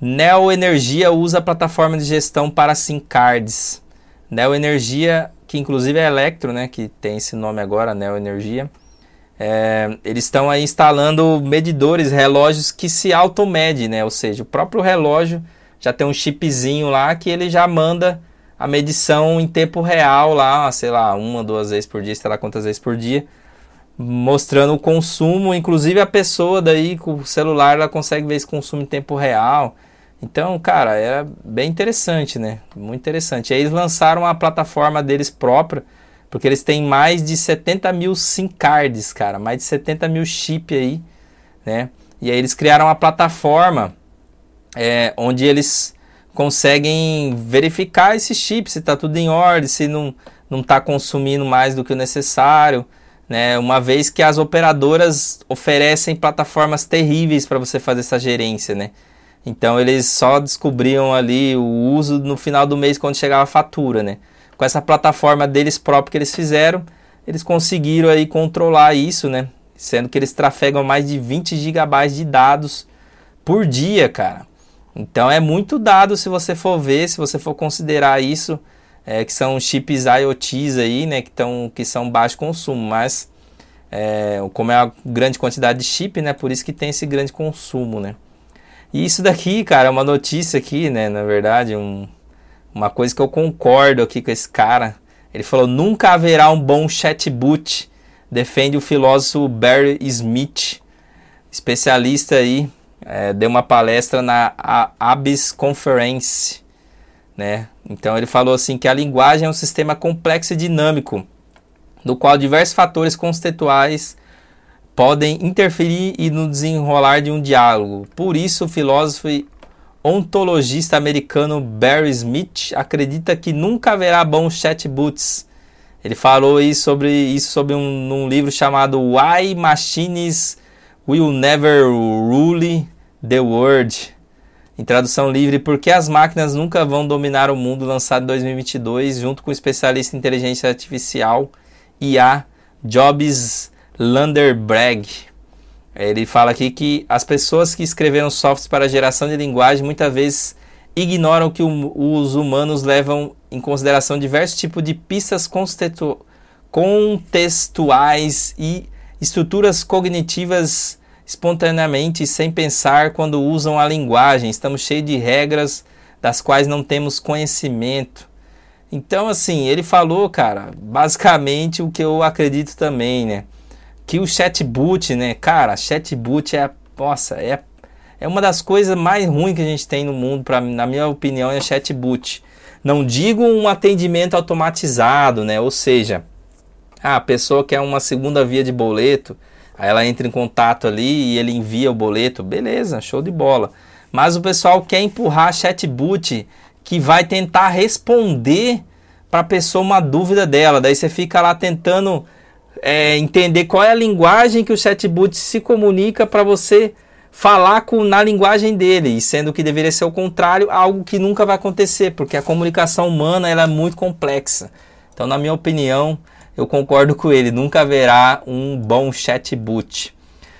Neo Energia usa a plataforma de gestão para SIM cards. Neo Energia, que inclusive é Electro, né, que tem esse nome agora, Neo Energia. É, eles estão aí instalando medidores, relógios que se automedem, né? Ou seja, o próprio relógio já tem um chipzinho lá que ele já manda a medição em tempo real lá, sei lá, uma, duas vezes por dia, sei lá quantas vezes por dia, mostrando o consumo, inclusive a pessoa daí com o celular ela consegue ver esse consumo em tempo real. Então, cara, é bem interessante, né? Muito interessante. Aí eles lançaram a plataforma deles própria, porque eles têm mais de 70 mil SIM cards, cara, mais de 70 mil chip aí, né? E aí eles criaram uma plataforma é, onde eles conseguem verificar esse chip, se está tudo em ordem, se não não está consumindo mais do que o necessário, né? Uma vez que as operadoras oferecem plataformas terríveis para você fazer essa gerência, né? Então eles só descobriam ali o uso no final do mês quando chegava a fatura, né? Com essa plataforma deles próprios que eles fizeram, eles conseguiram aí controlar isso, né? Sendo que eles trafegam mais de 20 gigabytes de dados por dia, cara. Então é muito dado se você for ver, se você for considerar isso, é, que são chips IoTs aí, né, que, tão, que são baixo consumo, mas é, como é uma grande quantidade de chip, né, por isso que tem esse grande consumo, né. E isso daqui, cara, é uma notícia aqui, né, na verdade, um, uma coisa que eu concordo aqui com esse cara. Ele falou: nunca haverá um bom chatbot, defende o filósofo Barry Smith, especialista aí é, deu uma palestra na ABIS Conference, né? Então ele falou assim que a linguagem é um sistema complexo e dinâmico, no qual diversos fatores conceituais podem interferir e no desenrolar de um diálogo. Por isso, o filósofo e ontologista americano Barry Smith acredita que nunca haverá bons chatbots. Ele falou aí sobre isso sobre um, um livro chamado Why Machines Will Never Rule The World, em tradução livre, Por que as máquinas nunca vão dominar o mundo, lançado em 2022, junto com o especialista em inteligência artificial IA Jobs Landerbreg. Ele fala aqui que as pessoas que escreveram softwares para geração de linguagem muitas vezes ignoram que os humanos levam em consideração diversos tipos de pistas contextuais e estruturas cognitivas espontaneamente sem pensar quando usam a linguagem. Estamos cheios de regras das quais não temos conhecimento. Então, assim, ele falou, cara, basicamente o que eu acredito também, né? Que o chatbot, né? Cara, chatbot é, nossa, é, é uma das coisas mais ruins que a gente tem no mundo, pra, na minha opinião, é chatbot. Não digo um atendimento automatizado, né? Ou seja, a pessoa quer uma segunda via de boleto, Aí ela entra em contato ali e ele envia o boleto, beleza, show de bola. Mas o pessoal quer empurrar chatbot que vai tentar responder para a pessoa uma dúvida dela. Daí você fica lá tentando é, entender qual é a linguagem que o chatbot se comunica para você falar com, na linguagem dele, sendo que deveria ser o contrário, algo que nunca vai acontecer, porque a comunicação humana ela é muito complexa. Então, na minha opinião, eu concordo com ele, nunca haverá um bom chatbot.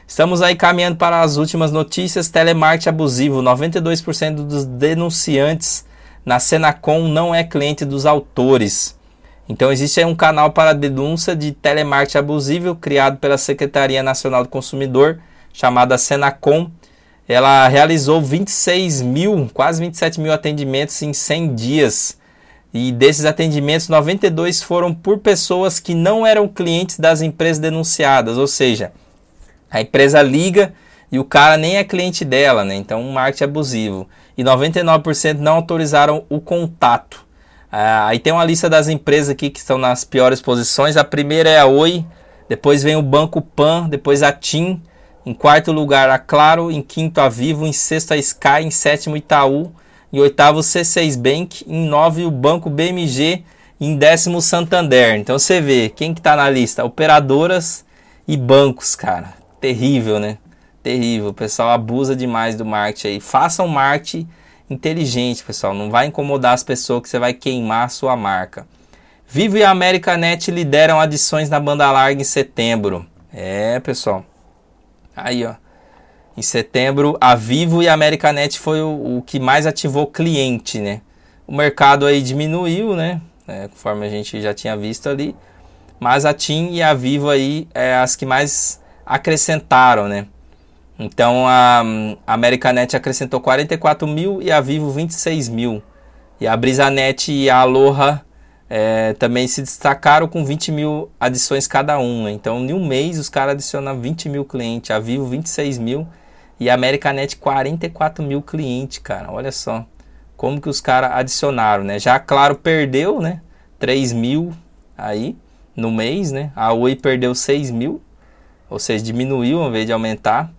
Estamos aí caminhando para as últimas notícias. Telemarketing abusivo. 92% dos denunciantes na Senacom não é cliente dos autores. Então existe um canal para denúncia de telemarketing abusivo criado pela Secretaria Nacional do Consumidor, chamada Senacom. Ela realizou 26 mil, quase 27 mil atendimentos em 100 dias. E desses atendimentos, 92 foram por pessoas que não eram clientes das empresas denunciadas, ou seja, a empresa liga e o cara nem é cliente dela, né? Então, um marketing abusivo. E 99% não autorizaram o contato. Ah, aí tem uma lista das empresas aqui que estão nas piores posições. A primeira é a Oi, depois vem o Banco Pan, depois a TIM, em quarto lugar a Claro, em quinto a Vivo, em sexto a Sky, em sétimo Itaú, em oitavo C6 Bank, em nove o Banco BMG, em décimo Santander. Então você vê quem que está na lista, operadoras e bancos, cara terrível, né? Terrível. O pessoal abusa demais do marketing aí. Façam marketing inteligente, pessoal. Não vai incomodar as pessoas que você vai queimar a sua marca. Vivo e a Americanet lideram adições na banda larga em setembro. É, pessoal. Aí, ó. Em setembro, a Vivo e a Americanet foi o, o que mais ativou cliente, né? O mercado aí diminuiu, né? É, conforme a gente já tinha visto ali. Mas a TIM e a Vivo aí é as que mais acrescentaram, né? Então a, Americanet acrescentou 44 mil e a Vivo 26 mil. E a Brisanet e a Aloha é, também se destacaram com 20 mil adições cada um. Né? Então, em um mês, os caras adicionam 20 mil clientes. A Vivo 26 mil e a Americanet 44 mil clientes, cara. Olha só como que os caras adicionaram, né? Já, claro, perdeu, né? 3 mil aí no mês, né? A Oi perdeu 6 mil ou seja, diminuiu ao invés de aumentar.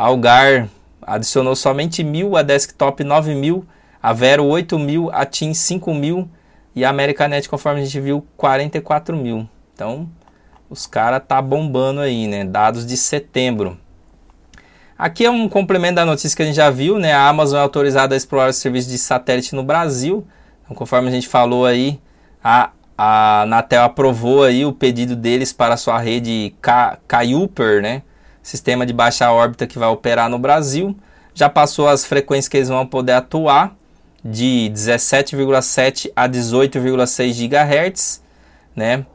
Algar adicionou somente mil, a Desktop 9 mil, a Vero 8 mil, a TIM 5 mil e a Americanet, conforme a gente viu, 44 mil. Então, os caras tá bombando aí, né? Dados de setembro. Aqui é um complemento da notícia que a gente já viu, né? A Amazon é autorizada a explorar o serviço de satélite no Brasil. Então, conforme a gente falou aí, a a Anatel aprovou aí o pedido deles para a sua rede Kuiper, né? Sistema de baixa órbita que vai operar no Brasil. Já passou as frequências que eles vão poder atuar de 17,7 a 18,6 GHz, né?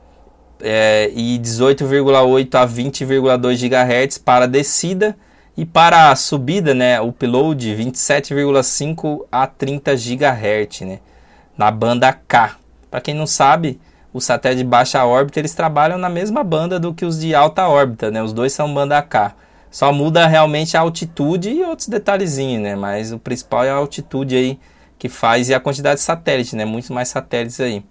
É, e 18,8 a 20,2 GHz para descida e para a subida, né, upload 27,5 a 30 GHz, né, na banda K. Para quem não sabe, os satélites de baixa órbita eles trabalham na mesma banda do que os de alta órbita, né? Os dois são banda K. Só muda realmente a altitude e outros detalhezinhos, né? Mas o principal é a altitude aí que faz e a quantidade de satélites, né? Muitos mais satélites aí.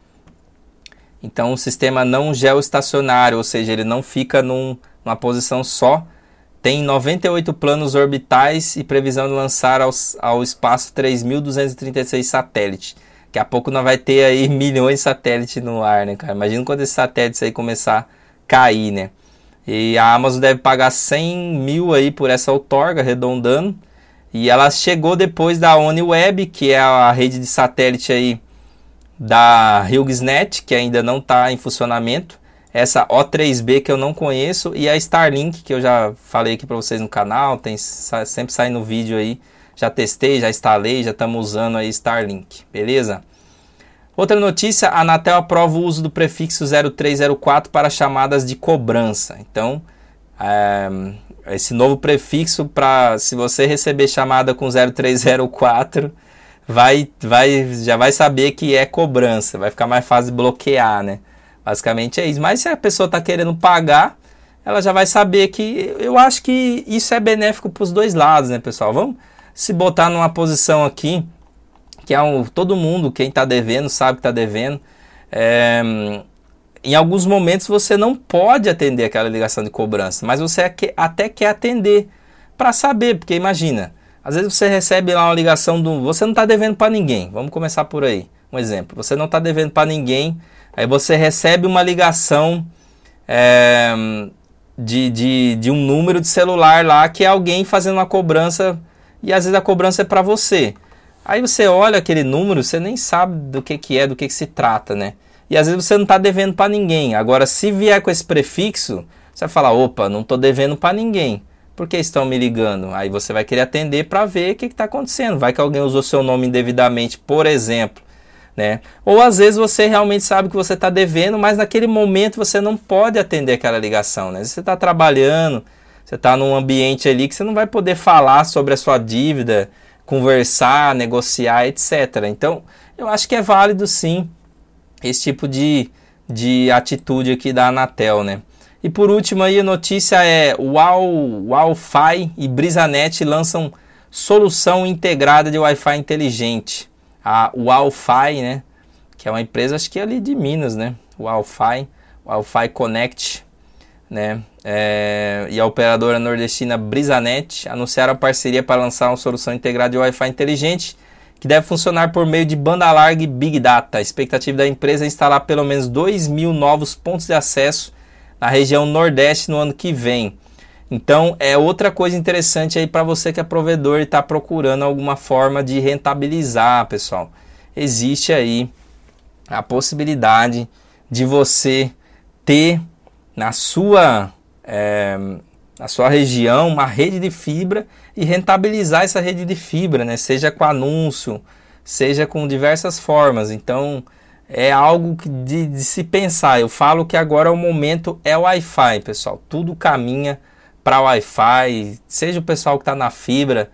Então o sistema não geoestacionário, ou seja, ele não fica num, numa posição só. Tem 98 planos orbitais e previsão de lançar ao, ao espaço 3.236 satélites. Daqui a pouco nós vai ter aí <laughs> milhões de satélites no ar, né, cara? Imagina quando esses satélites aí começar a cair, né? E a Amazon deve pagar 100 mil aí por essa outorga, arredondando. E ela chegou depois da OniWeb, que é a rede de satélite aí da HughesNet, que ainda não está em funcionamento. Essa O3B que eu não conheço e a Starlink, que eu já falei aqui para vocês no canal, tem sempre sai no vídeo aí já testei, já instalei, já estamos usando aí Starlink, beleza? Outra notícia, a Anatel aprova o uso do prefixo 0304 para chamadas de cobrança. Então, é, esse novo prefixo para se você receber chamada com 0304, vai, vai, já vai saber que é cobrança, vai ficar mais fácil de bloquear, né? Basicamente é isso. Mas se a pessoa está querendo pagar, ela já vai saber que eu acho que isso é benéfico para os dois lados, né, pessoal? Vamos se botar numa posição aqui, que é um, todo mundo, quem está devendo, sabe que está devendo. É, em alguns momentos você não pode atender aquela ligação de cobrança, mas você até quer atender para saber, porque imagina, às vezes você recebe lá uma ligação do. Você não está devendo para ninguém. Vamos começar por aí. Um exemplo. Você não está devendo para ninguém. Aí você recebe uma ligação é, de, de, de um número de celular lá que é alguém fazendo uma cobrança e às vezes a cobrança é para você. Aí você olha aquele número, você nem sabe do que, que é, do que, que se trata, né? E às vezes você não está devendo para ninguém. Agora, se vier com esse prefixo, você vai falar: opa, não estou devendo para ninguém. Por que estão me ligando? Aí você vai querer atender para ver o que está acontecendo. Vai que alguém usou seu nome indevidamente, por exemplo. Né? Ou às vezes você realmente sabe que você está devendo, mas naquele momento você não pode atender aquela ligação. Né? Você está trabalhando, você está num ambiente ali que você não vai poder falar sobre a sua dívida, conversar, negociar, etc. Então, eu acho que é válido sim esse tipo de, de atitude aqui da Anatel, né? E por último aí a notícia é o Wi-Fi e Brisanet lançam solução integrada de Wi-Fi inteligente. A Wi-Fi, né? Que é uma empresa, acho que é ali de Minas, né? Wi-Fi, Wi-Fi Connect, né? É, e a operadora nordestina Brisanet anunciaram a parceria para lançar uma solução integrada de Wi-Fi inteligente que deve funcionar por meio de banda larga e Big Data. A expectativa da empresa é instalar pelo menos 2 mil novos pontos de acesso na região Nordeste no ano que vem. Então é outra coisa interessante aí para você que é provedor e está procurando alguma forma de rentabilizar, pessoal. Existe aí a possibilidade de você ter na sua é, sua região uma rede de fibra e rentabilizar essa rede de fibra, né? Seja com anúncio, seja com diversas formas. Então é algo de, de, se pensar. Eu falo que agora o momento é o Wi-Fi, pessoal. Tudo caminha para Wi-Fi, seja o pessoal que está na fibra,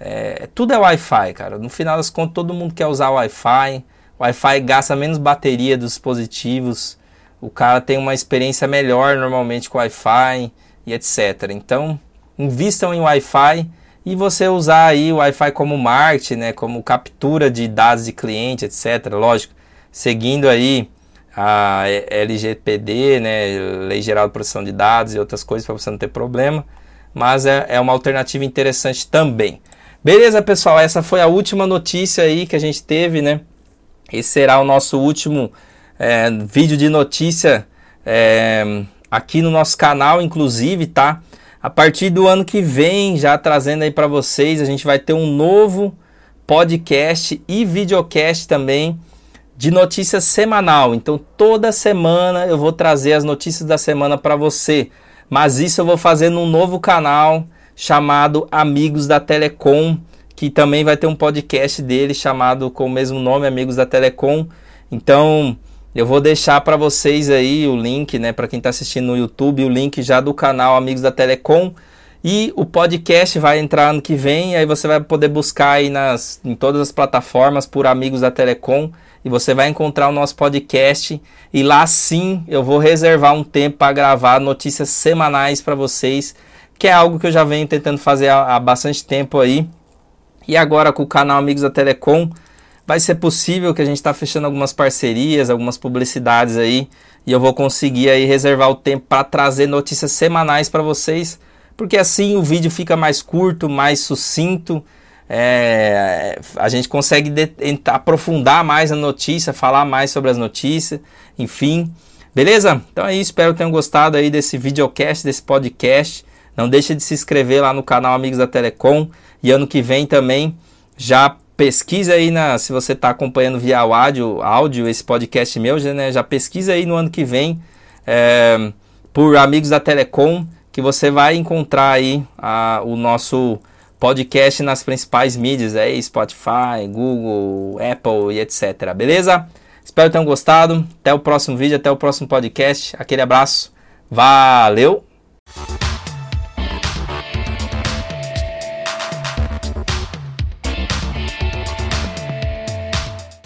é, tudo é Wi-Fi, cara. No final das contas, todo mundo quer usar Wi-Fi. Wi-Fi gasta menos bateria dos dispositivos. O cara tem uma experiência melhor normalmente com Wi-Fi e etc. Então, invistam em Wi-Fi e você usar aí o Wi-Fi como marketing, né, como captura de dados de cliente, etc. Lógico, seguindo aí a LGPD, né, Lei Geral de Proteção de Dados e outras coisas para você não ter problema, mas é, é uma alternativa interessante também. Beleza, pessoal? Essa foi a última notícia aí que a gente teve, né? Esse será o nosso último é, vídeo de notícia é, aqui no nosso canal, inclusive, tá? A partir do ano que vem, já trazendo aí para vocês, a gente vai ter um novo podcast e videocast também de notícias semanal. Então toda semana eu vou trazer as notícias da semana para você. Mas isso eu vou fazer num novo canal chamado Amigos da Telecom, que também vai ter um podcast dele chamado com o mesmo nome, Amigos da Telecom. Então eu vou deixar para vocês aí o link, né, para quem está assistindo no YouTube, o link já do canal Amigos da Telecom. E o podcast vai entrar ano que vem, aí você vai poder buscar aí nas, em todas as plataformas por Amigos da Telecom e você vai encontrar o nosso podcast e lá sim eu vou reservar um tempo para gravar notícias semanais para vocês, que é algo que eu já venho tentando fazer há, há bastante tempo aí. E agora com o canal Amigos da Telecom vai ser possível que a gente está fechando algumas parcerias, algumas publicidades aí e eu vou conseguir aí reservar o tempo para trazer notícias semanais para vocês, porque assim o vídeo fica mais curto, mais sucinto é, a gente consegue de, aprofundar mais a notícia, falar mais sobre as notícias, enfim. Beleza? Então é isso, espero que tenham gostado aí desse videocast, desse podcast. Não deixe de se inscrever lá no canal Amigos da Telecom. E ano que vem também já pesquisa aí na, se você está acompanhando via áudio, áudio esse podcast meu, né? Já pesquisa aí no ano que vem é, por Amigos da Telecom que você vai encontrar aí a, o nosso podcast nas principais mídias aí, Spotify, Google, Apple e etc. Beleza? Espero que tenham gostado. Até o próximo vídeo, até o próximo podcast. Aquele abraço. Valeu!